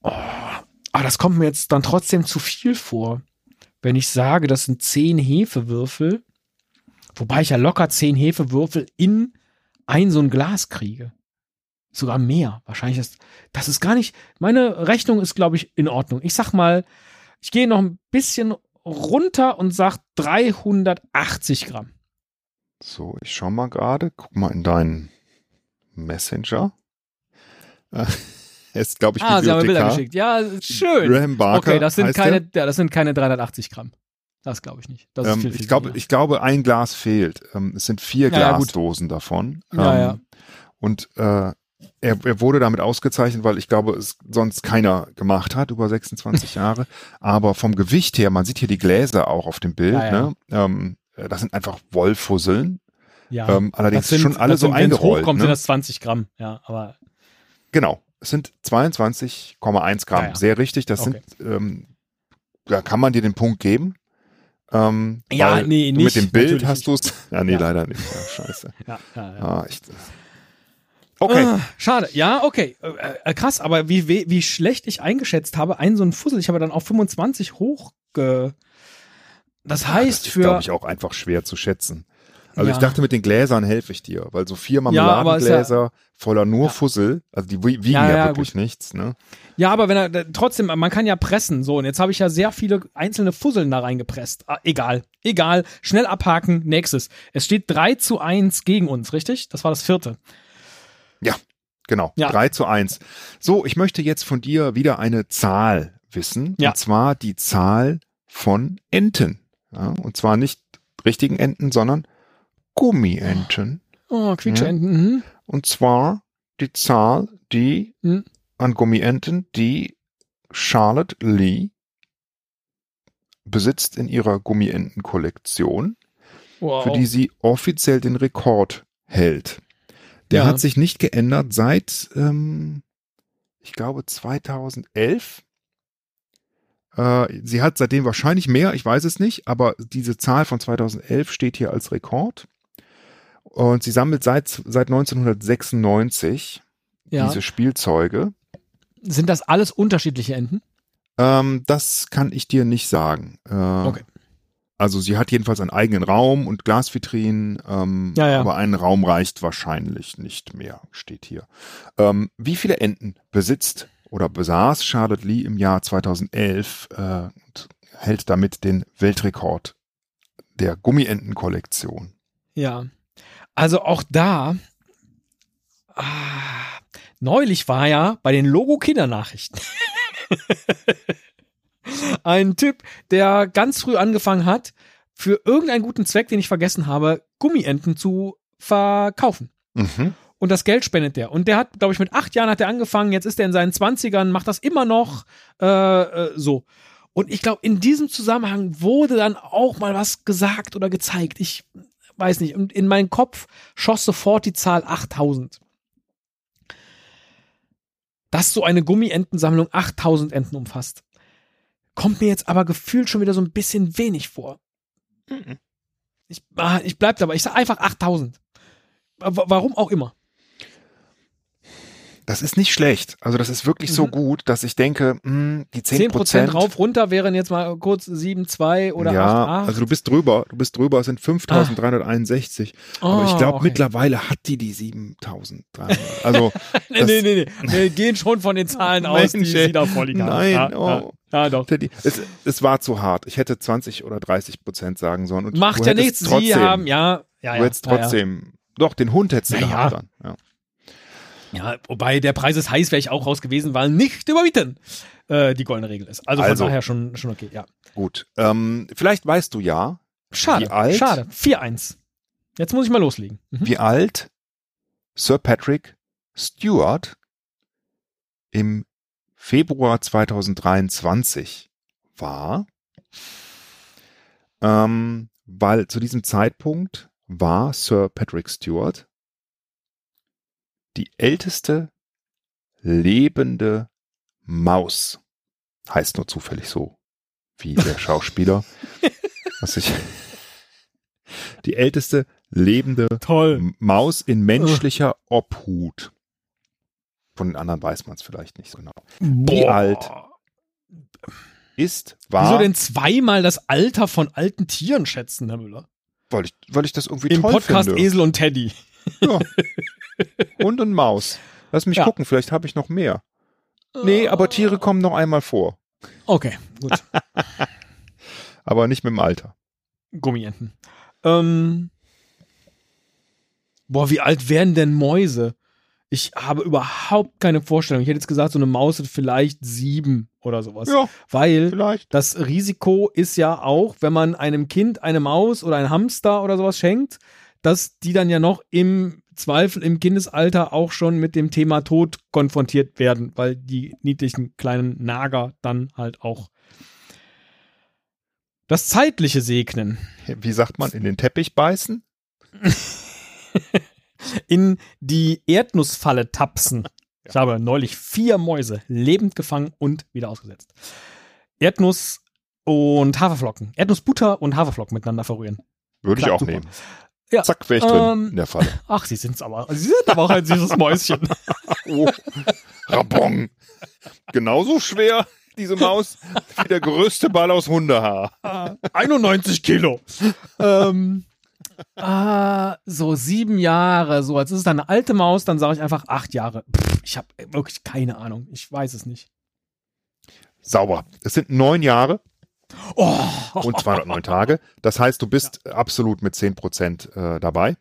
Oh, aber das kommt mir jetzt dann trotzdem zu viel vor. Wenn ich sage, das sind zehn Hefewürfel, wobei ich ja locker zehn Hefewürfel in ein so ein Glas kriege. Sogar mehr. Wahrscheinlich ist, das ist gar nicht, meine Rechnung ist, glaube ich, in Ordnung. Ich sag mal, ich gehe noch ein bisschen runter und sag 380 Gramm. So, ich schau mal gerade. Guck mal in deinen Messenger. Äh, ist, glaube ich, Ah, Sie haben mir Bilder geschickt. Ja, schön. Graham Barker. Okay, das sind keine, ja, das sind keine 380 Gramm. Das glaube ich nicht. Das ist viel, Ähm, viel ich, glaube, ich glaube, ein Glas fehlt. Ähm, es sind vier Ja. Glasdosen davon. Ja, ähm, ja. Und äh, er, er wurde damit ausgezeichnet, weil ich glaube, es sonst keiner gemacht hat über 26 Jahre. Aber vom Gewicht her, man sieht hier die Gläser auch auf dem Bild. Ja, ja. Ne? Ähm, äh, das sind einfach Wollfusseln. ja. Ähm, allerdings sind, schon alle das so sind, eingerollt. hochkommt, ne? sind das 20 Gramm. Ja, aber Genau. Es sind 22,1 Gramm. Ja. Sehr richtig. Das Okay. sind, ähm, da kann man dir den Punkt geben. Ähm, Ja, nee, nicht. Mit dem Bild Natürlich hast du es. Ja, nee, leider nicht. Scheiße. ja, ja, ja. Ah, ich, okay. Ah, schade. Ja, okay. Äh, äh, krass, aber wie, wie, wie schlecht ich eingeschätzt habe, ein so ein Fussel, ich habe dann auf 25 hochge. Das heißt das ist, für. glaube ich, auch einfach schwer zu schätzen. Also Ja. ich dachte, mit den Gläsern helfe ich dir, weil so vier Ja, ist ja- Marmeladengläser voller nur Ja. Fussel, also die wi- wiegen Ja, ja, ja, wirklich nichts, ne? Ja, aber wenn er trotzdem, man kann ja pressen. So, und jetzt habe ich ja sehr viele einzelne Fusseln da reingepresst. Ah, egal. Egal. Schnell abhaken. Nächstes. Es steht 3 zu 1 gegen uns, richtig? Das war das vierte. Genau, Ja. 3 zu 1. So, ich möchte jetzt von dir wieder eine Zahl wissen. Ja. Und zwar die Zahl von Enten. Ja, und zwar nicht richtigen Enten, sondern Gummienten. Oh, Quietscheenten. Mhm. Und zwar die Zahl, die Hm. an Gummienten, die Charlotte Lee besitzt in ihrer Gummienten-Kollektion, Wow. für die sie offiziell den Rekord hält. Der Ja. hat sich nicht geändert seit, ähm, ich glaube, 2011. Äh, sie hat seitdem wahrscheinlich mehr, ich weiß es nicht, aber diese Zahl von 2011 steht hier als Rekord. Und sie sammelt seit, seit 1996 ja. diese Spielzeuge. Sind das alles unterschiedliche Enten? Ähm, das kann ich dir nicht sagen. Äh, Okay. Also sie hat jedenfalls einen eigenen Raum und Glasvitrinen, ähm, Ja, ja. aber ein Raum reicht wahrscheinlich nicht mehr, steht hier. Ähm, wie viele Enten besitzt oder besaß Charlotte Lee im Jahr 2011 äh, und hält damit den Weltrekord der Gummientenkollektion? Ja. Also auch da. Ah, neulich war ja bei den Logo-Kindernachrichten ein Typ, der ganz früh angefangen hat, für irgendeinen guten Zweck, den ich vergessen habe, Gummienten zu verkaufen. Mhm. Und das Geld spendet der. Und der hat, glaube ich, mit acht Jahren hat er angefangen, jetzt ist er in seinen Zwanzigern, macht das immer noch äh, äh, so. Und ich glaube, in diesem Zusammenhang wurde dann auch mal was gesagt oder gezeigt. Ich weiß nicht. Und in meinen Kopf schoss sofort die Zahl 8000. Dass so eine Gummientensammlung 8000 Enten umfasst. Kommt mir jetzt aber gefühlt schon wieder so ein bisschen wenig vor. Ich, ah, ich bleib dabei. Ich sag einfach 8000. W- Warum auch immer. Das ist nicht schlecht. Also das ist wirklich so Mhm. gut, dass ich denke, mh, die 10 10 Prozent. rauf, runter wären jetzt mal kurz 7, 2 oder ja, 8, 8. also du bist drüber, du bist drüber, es sind 5361. aber ich Oh, glaube, okay. mittlerweile hat die die 7300. Also, Nee, nee, nee, nee. Wir gehen schon von den Zahlen aus, die Mensch, sie da vorliegen. Nein, ja, oh. ja, ja, doch. Es, es war zu hart. Ich hätte 20 oder 30 Prozent sagen sollen. Und Macht ja nichts, Trotzdem, sie haben, ja, ja, ja. du hättest trotzdem, doch, den Hund hättest du Ja, gehabt dann. Ja. Ja, wobei der Preis ist heiß, wäre ich auch raus gewesen, weil nicht überbieten äh, die goldene Regel ist. Also von Also. daher schon, schon okay, ja. Gut. Ähm, vielleicht weißt du ja, Schade, Wie alt? schade. 4-1. Jetzt muss ich mal loslegen. Mhm. wie alt Sir Patrick Stewart im Februar 2023 war. Ähm, weil zu diesem Zeitpunkt war Sir Patrick Stewart die älteste lebende Maus. Heißt nur zufällig so, wie der Schauspieler. was ich, die älteste lebende Toll. Maus in menschlicher Obhut. Von den anderen weiß man es vielleicht nicht so genau. Wie alt Ist, Wieso war, denn zweimal das Alter von alten Tieren schätzen, Herr Müller? weil ich, weil ich das irgendwie Im toll Podcast finde. Esel und Teddy. Ja. Hund und Maus. Lass mich Ja. gucken, vielleicht habe ich noch mehr. Nee, aber Tiere kommen noch einmal vor. Okay, gut. Aber nicht mit dem Alter. Gummienten. Ähm, boah, wie alt werden denn Mäuse? Ich habe überhaupt keine Vorstellung. Ich hätte jetzt gesagt, so eine Maus hat vielleicht sieben oder sowas. Ja, Weil vielleicht. das Risiko ist ja auch, wenn man einem Kind eine Maus oder ein Hamster oder sowas schenkt, dass die dann ja noch im Zweifel im Kindesalter auch schon mit dem Thema Tod konfrontiert werden, weil die niedlichen kleinen Nager dann halt auch das Zeitliche segnen. Wie sagt man, in den Teppich beißen? in die Erdnussfalle tapsen. Ich habe neulich vier Mäuse lebend gefangen und wieder ausgesetzt. Erdnuss und Haferflocken. Erdnussbutter und Haferflocken miteinander verrühren. Würde ich Klar, auch super. nehmen. Ja, Zack, wäre ich drin ähm, in der Falle. Ach, sie sind's aber. Sie sind aber auch ein süßes Mäuschen. Oh, Rabong. Genauso schwer, diese Maus, wie der größte Ball aus Hundehaar. 91 Kilo. ähm, ah, so sieben Jahre, so als ist es dann eine alte Maus, dann sage ich einfach acht Jahre. Pff, ich habe wirklich keine Ahnung. Ich weiß es nicht. Sauber. Es sind neun Jahre Oh, und 209 Tage. Das heißt, du bist absolut mit 10 Prozent äh, dabei.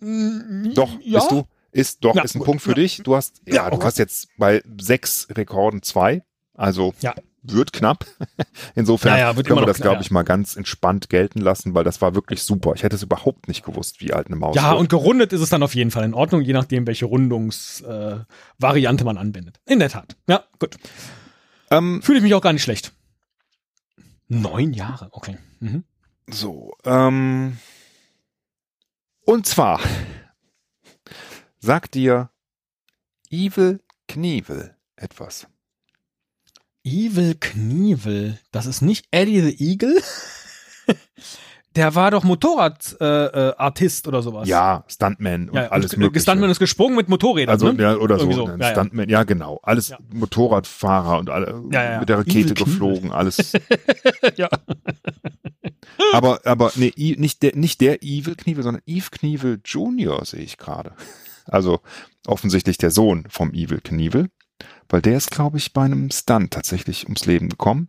Doch, ja? bist du. Ist, doch, Ja, ist ein. Punkt für Ja. dich. Du hast, ja, Ja, du okay. hast jetzt bei sechs Rekorden zwei. Also Ja. wird knapp. Insofern Ja, ja, wird können wir das, glaube ja. ich, mal ganz entspannt gelten lassen, weil das war wirklich super. Ich hätte es überhaupt nicht gewusst, wie alt eine Maus Ja, wird. und gerundet ist es dann auf jeden Fall in Ordnung, je nachdem, welche Rundungsvariante äh, man anwendet. In der Tat. Ja, gut. ähm, Fühle ich mich auch gar nicht schlecht. Neun Jahre, okay. Mhm. So, ähm, und zwar sagt dir Evil Knievel etwas. Evil Knievel. Das ist nicht Eddie the Eagle? Der war doch Motorradartist äh, äh, oder sowas. Ja, Stuntman und ja alles und, mögliche. Stuntman ist gesprungen mit Motorrädern. also ne? ja, oder so, Irgendwie so. ein Ja, ja. Stuntman, ja genau, alles. Motorradfahrer und alle mit der Rakete geflogen, alles. ja. aber aber nee, nicht der nicht der Evil Knievel, sondern Eve Knievel Junior sehe ich gerade. Also offensichtlich der Sohn vom Evil Knievel, weil der ist glaube ich bei einem Stunt tatsächlich ums Leben gekommen.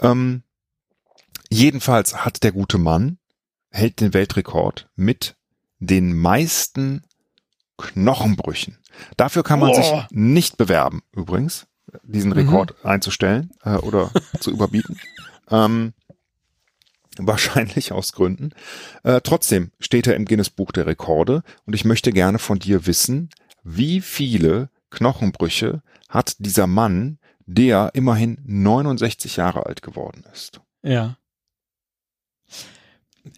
Ähm, jedenfalls hat der gute Mann hält den Weltrekord mit den meisten Knochenbrüchen. Dafür kann man Boah. sich nicht bewerben, übrigens, diesen Mhm. Rekord einzustellen äh, oder zu überbieten. Ähm, wahrscheinlich aus Gründen. Äh, trotzdem steht er im Guinness Buch der Rekorde und ich möchte gerne von dir wissen, wie viele Knochenbrüche hat dieser Mann, der immerhin 69 Jahre alt geworden ist. Ja.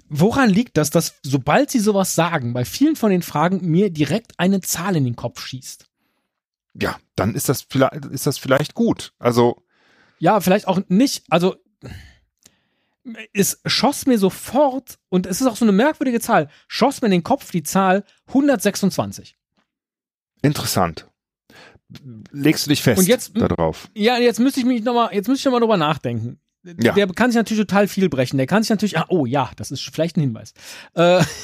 Woran liegt das, dass sobald sie sowas sagen, bei vielen von den Fragen mir direkt eine Zahl in den Kopf schießt? Ja, dann ist das vielleicht, ist das vielleicht gut. Also, Ja, vielleicht auch nicht. Also es schoss mir sofort, und es ist auch so eine merkwürdige Zahl, schoss mir in den Kopf die Zahl 126. interessant. legst du dich fest Und jetzt- da drauf. Ja, jetzt müsste ich mich noch mal, jetzt müsste ich noch mal drüber nachdenken. Ja. Der kann sich natürlich total viel brechen. Der kann sich natürlich, ah, oh ja, das ist vielleicht ein Hinweis. Äh,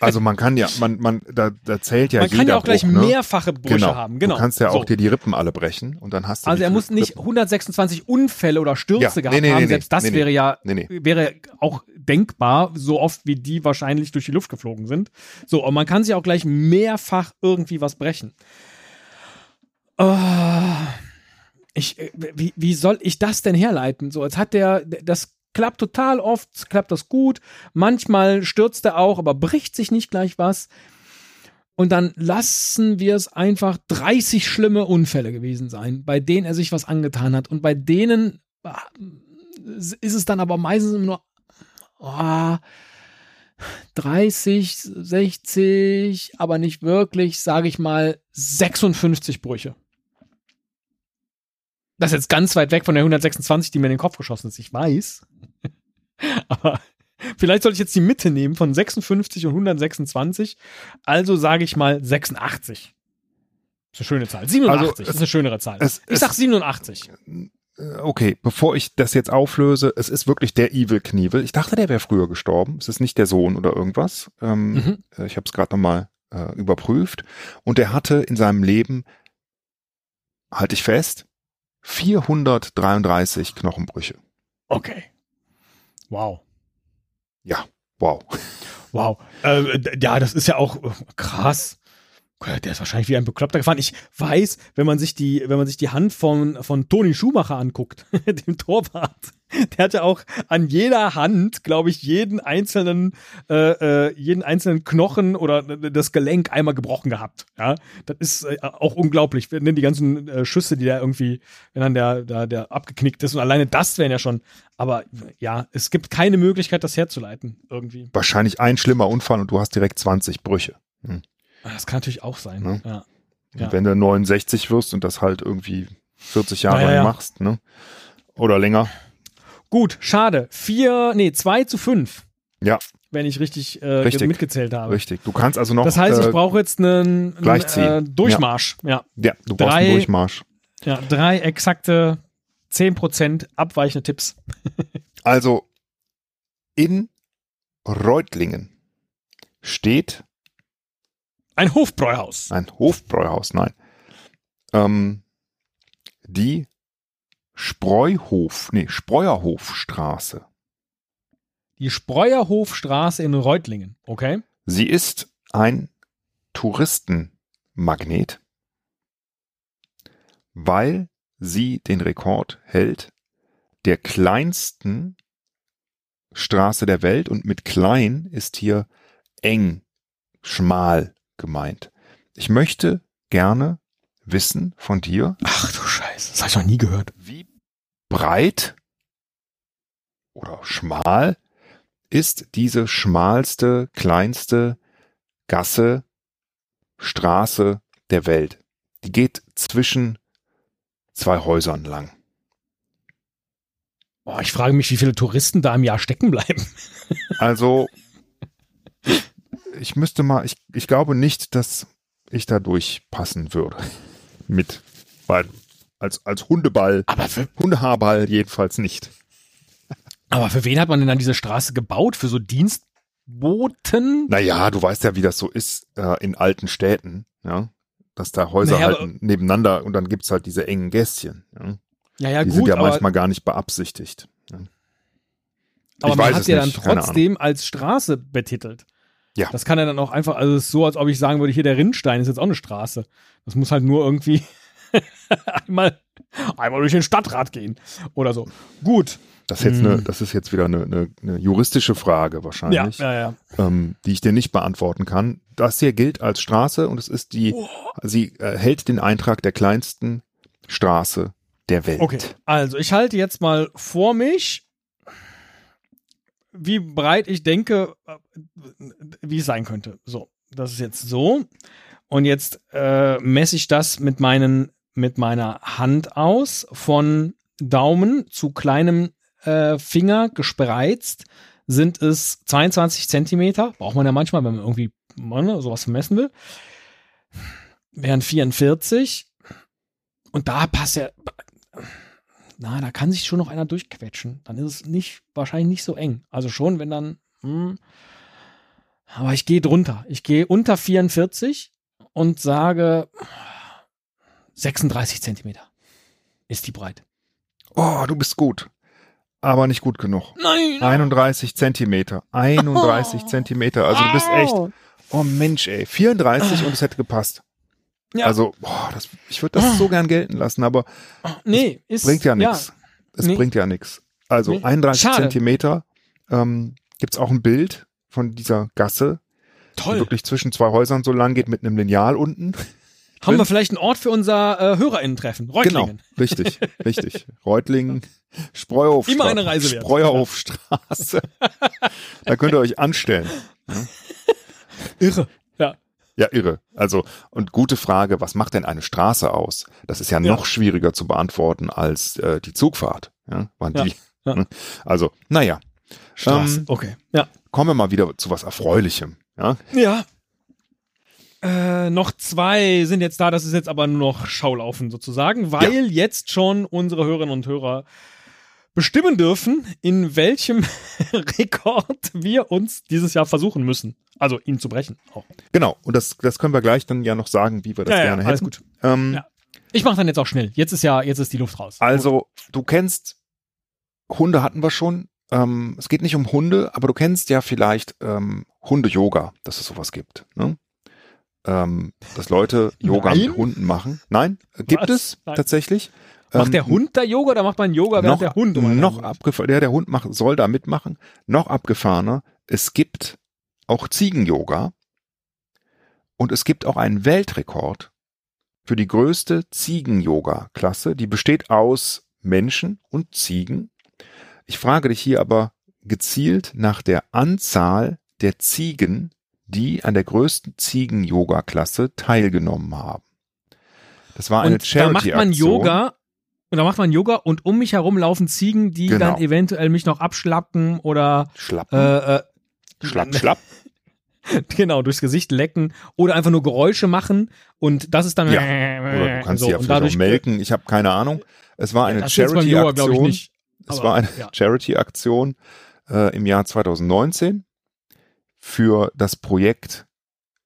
Also man kann ja, man, man, da, da zählt ja man jeder kann ja auch gleich Bruch, ne? mehrfache Brüche genau. haben. Genau. Du kannst ja So. auch dir die Rippen alle brechen und dann hast du Also er muss nicht Rippen? 126 Unfälle oder Stürze Ja, nee, gehabt nee, haben. nee, Selbst das nee, nee. wäre ja Nee, nee. wäre auch denkbar, so oft wie die wahrscheinlich durch die Luft geflogen sind. So, und man kann sich auch gleich mehrfach irgendwie was brechen. Ah, ich, äh, wie, wie soll ich das denn herleiten? So, jetzt hat der, das klappt total oft, klappt das gut. Manchmal stürzt er auch, aber bricht sich nicht gleich was. Und dann lassen wir es einfach 30 schlimme Unfälle gewesen sein, bei denen er sich was angetan hat. Und bei denen ah, ist es dann aber meistens nur ah, 30, 60, aber nicht wirklich, sage ich mal, 56 Brüche. Das ist jetzt ganz weit weg von der 126, die mir in den Kopf geschossen ist. Ich weiß. aber vielleicht sollte ich jetzt die Mitte nehmen von 56 und 126. Also sage ich mal 86. ist eine schöne Zahl. 87 Also, es- ist eine schönere Zahl. es- ich es- sag 87. Äh, Okay, bevor ich das jetzt auflöse, es ist wirklich der Evil Knievel. Ich dachte, der wäre früher gestorben. Es ist nicht der Sohn oder irgendwas. Ähm, Mhm. äh, Ich habe es gerade nochmal äh, überprüft. Und er hatte in seinem Leben, halte ich fest, 433 Knochenbrüche. Okay. Wow. Wow. Wow. Äh, ja, das ist ja auch äh, krass. Der ist wahrscheinlich wie ein Bekloppter gefahren. Ich weiß, wenn man sich die, wenn man sich die Hand von, von Toni Schumacher anguckt, dem Torwart, der hat ja auch an jeder Hand, glaube ich, jeden einzelnen, äh, äh, jeden einzelnen Knochen oder das Gelenk einmal gebrochen gehabt. Ja, das ist äh, auch unglaublich. Wenn die ganzen äh, Schüsse, die da irgendwie, wenn dann der, der, der abgeknickt ist und alleine das wären ja schon. Aber ja, es gibt keine Möglichkeit, das herzuleiten irgendwie. Wahrscheinlich ein schlimmer Unfall und du hast direkt 20 Brüche. Ah, Das kann natürlich auch sein. Ne? Ja. Ja. wenn du 69 wirst und das halt irgendwie 40 Jahre Ja, ja, lang ja. machst, ne? Oder länger. Gut, schade. Vier, nee, zwei zu fünf. Ja. Wenn ich richtig, äh, Richtig. mitgezählt habe. Richtig. Du kannst also noch. Das heißt, äh, ich brauche jetzt einen, einen äh, Durchmarsch. Ja. Ja, du brauchst drei- einen Durchmarsch. ja, drei exakte 10% abweichende Tipps. Also in Reutlingen steht Ein Hofbräuhaus. ein Hofbräuhaus, nein. Ähm, die Spreuhof, nee, Spreuerhofstraße. Die Spreuerhofstraße in Reutlingen. Okay. Sie ist ein Touristenmagnet, weil sie den Rekord hält der kleinsten Straße der Welt und mit klein ist hier eng, schmal gemeint. Ich möchte gerne wissen von dir, Ach du Scheiße. Das habe ich noch nie gehört. wie breit oder schmal ist diese schmalste, kleinste Gasse, Straße der Welt. Die geht zwischen zwei Häusern lang. Boah, ich frage mich, wie viele Touristen da im Jahr stecken bleiben. Also, ich müsste mal, ich, ich glaube nicht, dass ich da durchpassen würde. Mit, weil, als, als Hundeball, Aber für, Hundehaarball jedenfalls nicht. aber für wen hat man denn dann diese Straße gebaut? Für so Dienstboten? Naja, du weißt ja, wie das so ist äh, in alten Städten, ja. Dass da Häuser Naja, halt nebeneinander und dann gibt's halt diese engen Gässchen. Ja. Ja, ja, Die gut, sind ja manchmal gar nicht beabsichtigt. Ja. aber ich man hat es ja dann trotzdem als Straße betitelt. Ja. Das kann ja dann auch einfach, also es ist so, als ob ich sagen würde, hier der Rinnstein ist jetzt auch eine Straße. Das muss halt nur irgendwie einmal, einmal durch den Stadtrat gehen oder so. Gut. Das, ist jetzt Hm. eine, das ist jetzt wieder eine, eine, eine juristische Frage Ja, wahrscheinlich, ja, ja. ähm, die ich dir nicht beantworten kann. Das hier gilt als Straße und es ist die, sie äh, hält den Eintrag der kleinsten Straße der Welt. Okay, also ich halte jetzt mal vor mich, wie breit ich denke, äh, wie es sein könnte. So, das ist jetzt so. Und jetzt äh, messe ich das mit, meinen, mit meiner Hand aus, von Daumen zu kleinem äh, Finger gespreizt sind es 22 Zentimeter. Braucht man ja manchmal, wenn man irgendwie ne, sowas messen will. Wären 44. und da passt ja, na, da kann sich schon noch einer durchquetschen. Dann ist es nicht, wahrscheinlich nicht so eng. Also schon, wenn dann, hm, aber ich gehe drunter. Ich gehe unter 44 und sage 36 Zentimeter ist die Breite. Oh, du bist gut. Aber nicht gut genug. Nein! 31 Zentimeter. 31 Oh. Zentimeter. Also du bist echt, oh Mensch, ey. 34 und es hätte gepasst. Ja. Also, boah, das, ich würde das so gern gelten lassen, aber nee, ist, bringt ja nichts. Es Nee. bringt ja nichts. Also Nee. 31 Schade. Zentimeter. Ähm, gibt's auch ein Bild von dieser Gasse, die Toll. wirklich zwischen zwei Häusern so lang geht mit einem Lineal unten. Haben wir vielleicht einen Ort für unser äh, HörerInnen-Treffen? Reutlingen. Genau, richtig, richtig. Reutlingen, Spreuhofstraße. Immer eine Reise wert. Spreuhofstraße. da könnt ihr euch anstellen. Irre. Ja. Irre. Also, und gute Frage, was macht denn eine Straße aus? Das ist ja, Ja. noch schwieriger zu beantworten als äh, die Zugfahrt. Ja, waren Ja, die. ja. ne? Also, naja, Straße. Ähm, okay. Ja. kommen wir mal wieder zu was Erfreulichem. Ja, Ja. Äh, noch zwei sind jetzt da, das ist jetzt aber nur noch Schaulaufen sozusagen, weil jetzt schon unsere Hörerinnen und Hörer bestimmen dürfen, in welchem Rekord wir uns dieses Jahr versuchen müssen. Also ihn zu brechen. Auch. genau. Und das, das können wir gleich dann ja noch sagen, wie wir das Ja, ja, gerne alles hätten. gut. Ähm, Ja. Ich mache dann jetzt auch schnell. Jetzt ist ja, jetzt ist die Luft raus. Also, du kennst, Hunde hatten wir schon. Ähm, es geht nicht um Hunde, aber du kennst ja vielleicht ähm, Hunde-Yoga, dass es sowas gibt. Ne? Ähm, dass Leute Yoga Nein. mit Hunden machen. Nein, gibt Was? es Nein. tatsächlich. Macht Ähm, der Hund da Yoga oder macht man Yoga, noch, während der Hund um noch abgefahren, der, der Hund macht, soll da mitmachen. Noch abgefahrener, es gibt auch Ziegen-Yoga und es gibt auch einen Weltrekord für die größte Ziegen-Yoga-Klasse. Die besteht aus Menschen und Ziegen. Ich frage dich hier aber gezielt nach der Anzahl der Ziegen, die an der größten Ziegen-Yoga-Klasse teilgenommen haben. Das war eine Und da macht man Charity-Aktion. Yoga. Und da macht man Yoga und um mich herum laufen Ziegen, die Genau. dann eventuell mich noch abschlappen oder Schlappen, äh, äh, schlapp, schlapp. genau durchs Gesicht lecken oder einfach nur Geräusche machen und das ist dann Ja, Oder du kannst so, ja vielleicht dadurch auch melken. Ich habe keine Ahnung. Es war eine Charity-Aktion. Es war eine ja. Charity-Aktion äh, im Jahr 2019 für das Projekt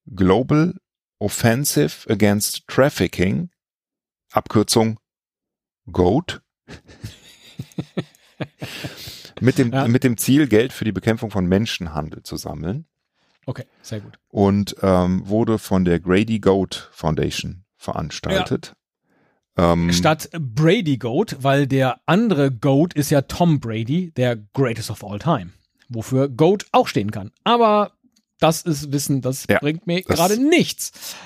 Global Offensive Against Trafficking, Abkürzung GOAT, mit dem, Ja. mit dem Ziel, Geld für die Bekämpfung von Menschenhandel zu sammeln Okay, sehr gut. und ähm, wurde von der Grady Goat Foundation veranstaltet. Ähm, Statt Brady Goat, weil der andere Goat ist ja Tom Brady, der Greatest of All Time, wofür Goat auch stehen kann. Aber das ist Wissen, das Ja, bringt mir gerade nichts.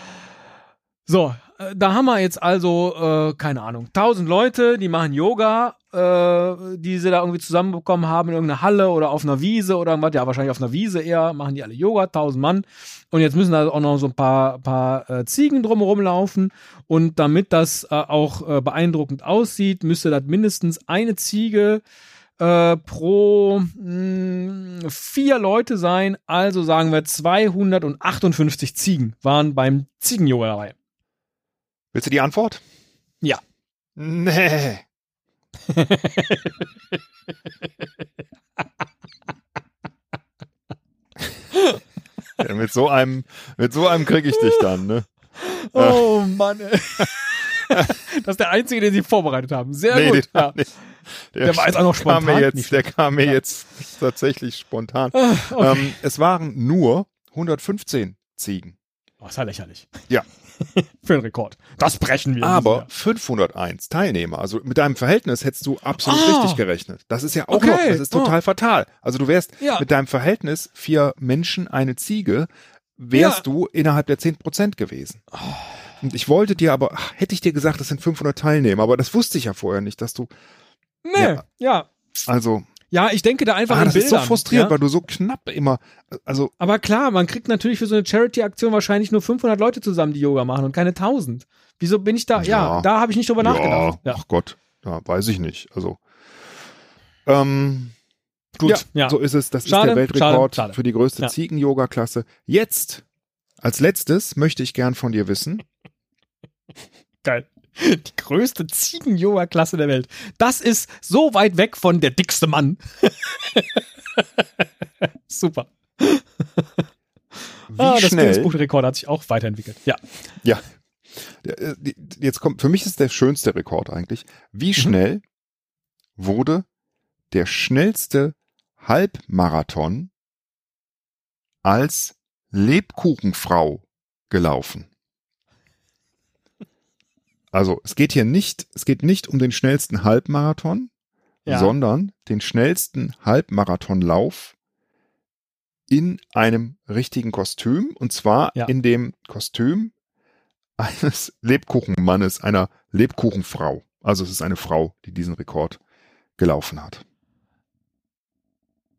So, da haben wir jetzt also, äh, keine Ahnung, tausend Leute, die machen Yoga, äh, die sie da irgendwie zusammenbekommen haben in irgendeiner Halle oder auf einer Wiese oder irgendwas, ja, wahrscheinlich auf einer Wiese eher, machen die alle Yoga, tausend Mann. Und jetzt müssen da auch noch so ein paar, paar äh, Ziegen drumherum laufen. Und damit das äh, auch äh, beeindruckend aussieht, müsste das mindestens eine Ziege äh, pro mh, vier Leute sein. Also sagen wir 258 Ziegen waren beim Ziegen-Yoga dabei. Willst du die Antwort? Ja. Nee. ja, mit so einem, mit so einem krieg ich dich dann, ne? Oh Mann. ey. das ist der einzige, den sie vorbereitet haben. Sehr Nee, gut. den- Ja. nee. Der war jetzt auch noch kam spontan, jetzt, nicht Der kam mir jetzt tatsächlich spontan. Ah, okay. Ähm, es waren nur 115 Ziegen. Oh, ist ja lächerlich. Ja. Für einen Rekord. Das brechen wir. Aber diesem 501 Teilnehmer. Also mit deinem Verhältnis hättest du absolut Ah. richtig gerechnet. Das ist ja auch Okay. noch, das ist total fatal. Also du wärst Ja. mit deinem Verhältnis vier Menschen, eine Ziege, wärst Ja. du innerhalb der 10 Prozent gewesen. Und ich wollte dir aber, ach, hätte ich dir gesagt, das sind 500 Teilnehmer, aber das wusste ich ja vorher nicht, dass du. Nee, ja. also, Ja, ich denke da einfach ah, in das Bildern. ist so frustrierend, ja? weil du so knapp immer, also, Aber klar, man kriegt natürlich für so eine Charity-Aktion wahrscheinlich nur 500 Leute zusammen, die Yoga machen und keine 1000. Wieso bin ich da? Ja, Ja. da habe ich nicht drüber nachgedacht. ja, Ja, ach Gott, ja, weiß ich nicht, also, ähm, gut. Ja, Ja, so ist es. Das Schade, ist der Weltrekord schade, schade. für die größte Ja. Ziegen-Yoga-Klasse. Jetzt, als letztes, möchte ich gern von dir wissen, geil. Die größte Ziegen-Yoga-Klasse der Welt. Das ist so weit weg von der dickste Mann. Super. Wie ah, das schnell, Guinness Buch der Rekorde hat sich auch weiterentwickelt. Ja. ja, äh, jetzt kommt, für mich ist der schönste Rekord eigentlich. Mhm. Wie schnell wurde der schnellste Halbmarathon als Lebkuchenfrau gelaufen? Also, es geht hier nicht, es geht nicht um den schnellsten Halbmarathon, Ja. sondern den schnellsten Halbmarathonlauf in einem richtigen Kostüm und zwar Ja. in dem Kostüm eines Lebkuchenmannes, einer Lebkuchenfrau. Also es ist eine Frau, die diesen Rekord gelaufen hat.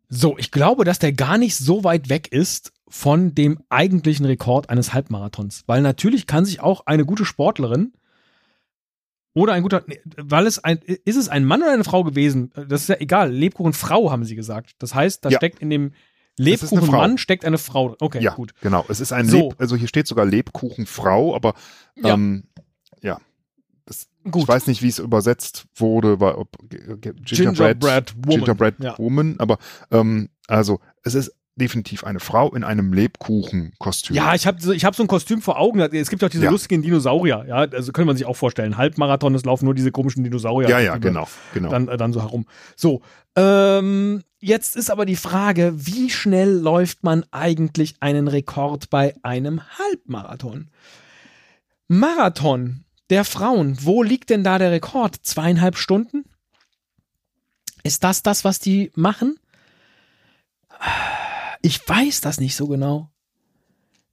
So, ich glaube, dass der gar nicht so weit weg ist von dem eigentlichen Rekord eines Halbmarathons. Weil natürlich kann sich auch eine gute Sportlerin oder ein guter, weil es ein, ist es ein Mann oder eine Frau gewesen? Das ist ja egal. Lebkuchenfrau haben sie gesagt. Das heißt, da Ja. steckt in dem Lebkuchenmann steckt eine Frau. Okay, ja, gut. genau. Es ist ein So. Leb, also hier steht sogar Lebkuchenfrau, aber Ja. ähm, ja. Das, Gut. Ich weiß nicht, wie es übersetzt wurde, weil ob Gingerbread, Gingerbread Woman. Gingerbread Ja. Woman, aber ähm, also es ist definitiv eine Frau in einem Lebkuchenkostüm. Ja, ich habe so, ich hab so ein Kostüm vor Augen. Es gibt auch diese Ja. lustigen Dinosaurier. Ja, also könnte man sich auch vorstellen. Halbmarathon, es laufen nur diese komischen Dinosaurier. ja, ja, genau, genau. dann, dann so herum. So, ähm, jetzt ist aber die Frage, wie schnell läuft man eigentlich einen Rekord bei einem Halbmarathon? Marathon der Frauen, wo liegt denn da der Rekord? Zweieinhalb Stunden? Ist das das, was die machen? Ich weiß das nicht so genau.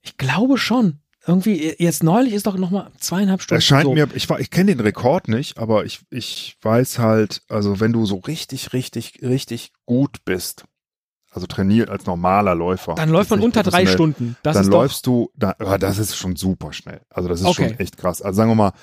Ich glaube schon. Irgendwie, jetzt neulich ist doch noch mal zweieinhalb Stunden. Es scheint so. mir, ich, ich kenne den Rekord nicht, aber ich, ich weiß halt, also wenn du so richtig, richtig, richtig gut bist, also trainiert als normaler Läufer. Dann läuft man unter drei Stunden. Das dann läufst du, da, ja, das ist schon super schnell. Also das ist Okay. schon echt krass. Also sagen wir mal, äh,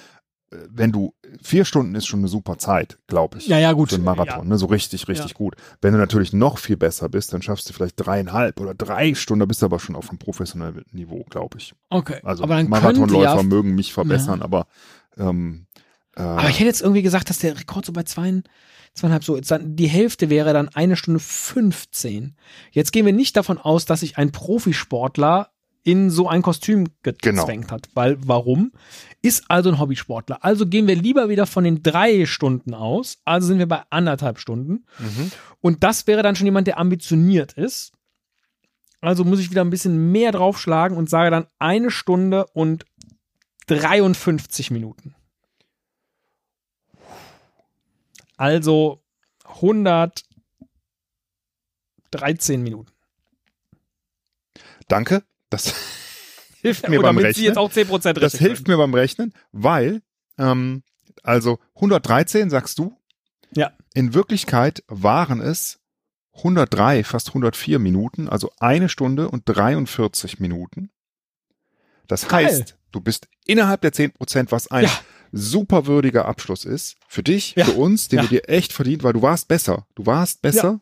wenn du, vier Stunden ist schon eine super Zeit, glaube ich. Ja, ja, gut. Für einen Marathon, ne? so richtig, richtig Ja. gut. Wenn du natürlich noch viel besser bist, dann schaffst du vielleicht dreieinhalb oder drei Stunden, da bist du aber schon auf einem professionellen Niveau, glaube ich. Okay. Also Marathonläufer ja, mögen mich verbessern, aber ähm, äh, aber ich hätte jetzt irgendwie gesagt, dass der Rekord so bei zwei, zweieinhalb so, dann, die Hälfte wäre dann eine Stunde 15. Jetzt gehen wir nicht davon aus, dass sich ein Profisportler in so ein Kostüm ge- Genau. gezwängt hat. Weil, warum? Ist also ein Hobbysportler. Also gehen wir lieber wieder von den drei Stunden aus. Also sind wir bei anderthalb Stunden. mhm. Und das wäre dann schon jemand, der ambitioniert ist. Also muss ich wieder ein bisschen mehr draufschlagen und sage dann eine Stunde und 53 Minuten. Also 113 Minuten. danke. Das Hilft mir beim Rechnen. jetzt auch 10% richtig Das hilft mir beim Rechnen, weil, ähm, also 113 sagst du, Ja. in Wirklichkeit waren es 103, fast 104 Minuten, also eine Stunde und 43 Minuten. Das Geil. heißt, du bist innerhalb der 10 Prozent, was ein Ja. super würdiger Abschluss ist. Für dich, Ja. für uns, den Ja. du dir echt verdient, weil du warst besser. Du warst besser.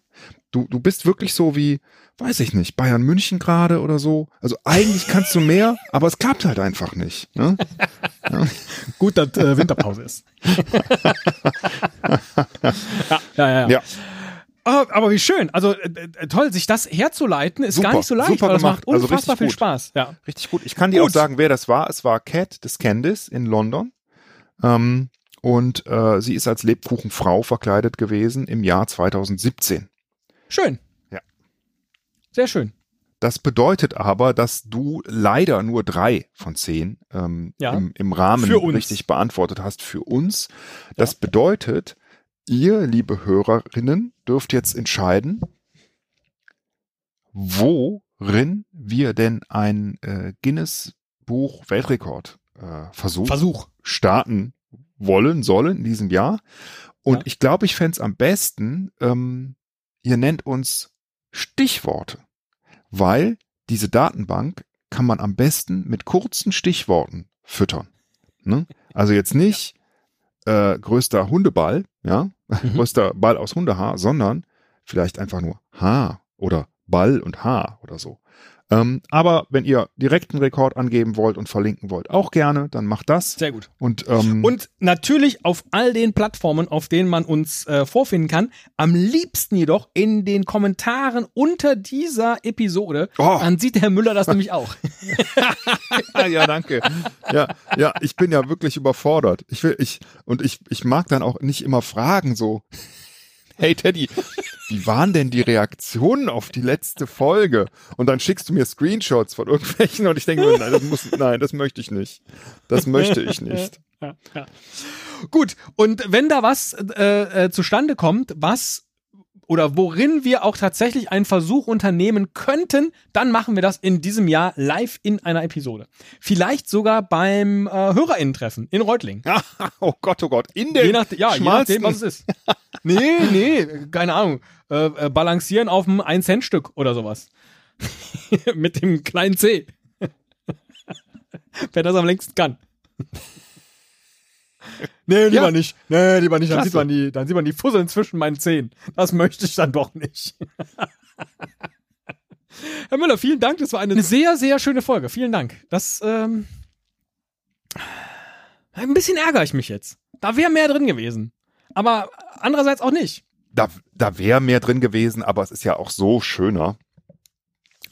Du, du bist wirklich so wie, weiß ich nicht, Bayern München gerade oder so. Also eigentlich kannst du mehr, aber es klappt halt einfach nicht. Ne? Gut, dass äh, Winterpause ist. ja, ja, ja. Ja. Ah, Aber wie schön. Also äh, äh, toll, sich das herzuleiten, ist gar Super, nicht so leicht, weil das macht Also unfassbar richtig viel gut. Spaß. Ja. Richtig gut. Ich kann dir Gut. auch sagen, wer das war. Es war Cat des Candice in London. Ähm, und äh, sie ist als Lebkuchenfrau verkleidet gewesen im Jahr 2017. Schön. Ja. Sehr schön. Das bedeutet aber, dass du leider nur drei von zehn ähm, Ja. im, im Rahmen richtig beantwortet hast für uns. Das bedeutet, ihr, liebe Hörerinnen, dürft jetzt entscheiden, worin wir denn ein äh, Guinness Buch Weltrekord äh, Versuch, Versuch. starten wollen, sollen in diesem Jahr. Und Ja. ich glaube, ich fänd's am besten, ähm, ihr nennt uns Stichworte, weil diese Datenbank kann man am besten mit kurzen Stichworten füttern. Ne? Also jetzt nicht äh, größter Hundeball, ja, Mhm. größter Ball aus Hundehaar, sondern vielleicht einfach nur Haar oder Ball und Haar oder so. Ähm, aber wenn ihr direkten Rekord angeben wollt und verlinken wollt, auch gerne, dann macht das. Sehr gut. Und, ähm, Und natürlich auf all den Plattformen, auf denen man uns äh, vorfinden kann. Am liebsten jedoch in den Kommentaren unter dieser Episode. Oh. Dann sieht Herr Müller das nämlich auch. Ja, danke. Ja, ja, ich bin ja wirklich überfordert. Ich will, ich, und ich, ich mag dann auch nicht immer fragen so, hey Teddy, wie waren denn die Reaktionen auf die letzte Folge? Und dann schickst du mir Screenshots von irgendwelchen und ich denke mir, nein, das muss, nein, das möchte ich nicht. Das möchte ich nicht. Ja, ja. Gut, und wenn da was äh, äh, zustande kommt, was oder worin wir auch tatsächlich einen Versuch unternehmen könnten, dann machen wir das in diesem Jahr live in einer Episode. Vielleicht sogar beim äh, Hörerinnentreffen in Reutling. oh Gott, oh Gott, in der Je, nach, ja, je nachdem, was es ist. Nee, nee, keine Ahnung. Äh, äh, balancieren auf einem 1-Cent-Stück oder sowas. Mit dem kleinen C. Wer das am längsten kann. Nee, lieber Ja. nicht. Nee, lieber nicht. Dann Klasse. sieht, man die, dann sieht man die Fusseln zwischen meinen Zehen. Das möchte ich dann doch nicht. Herr Müller, vielen Dank. Das war eine sehr, sehr schöne Folge. Vielen Dank. Das, ähm, ein bisschen ärgere ich mich jetzt. Da wäre mehr drin gewesen. Aber andererseits auch nicht. da, da wäre mehr drin gewesen, aber es ist ja auch so schöner,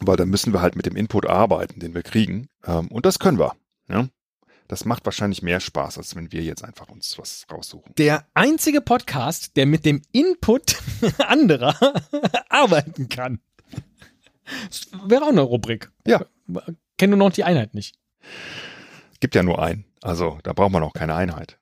weil dann müssen wir halt mit dem Input arbeiten, den wir kriegen. Ähm, und das können wir. Ja? Das macht wahrscheinlich mehr Spaß, als wenn wir jetzt einfach uns was raussuchen. Der einzige Podcast, der mit dem Input anderer arbeiten kann. Das wäre auch eine Rubrik. Ja. Kenne nur noch die Einheit nicht. Gibt ja nur einen. Also da braucht man auch keine Einheit.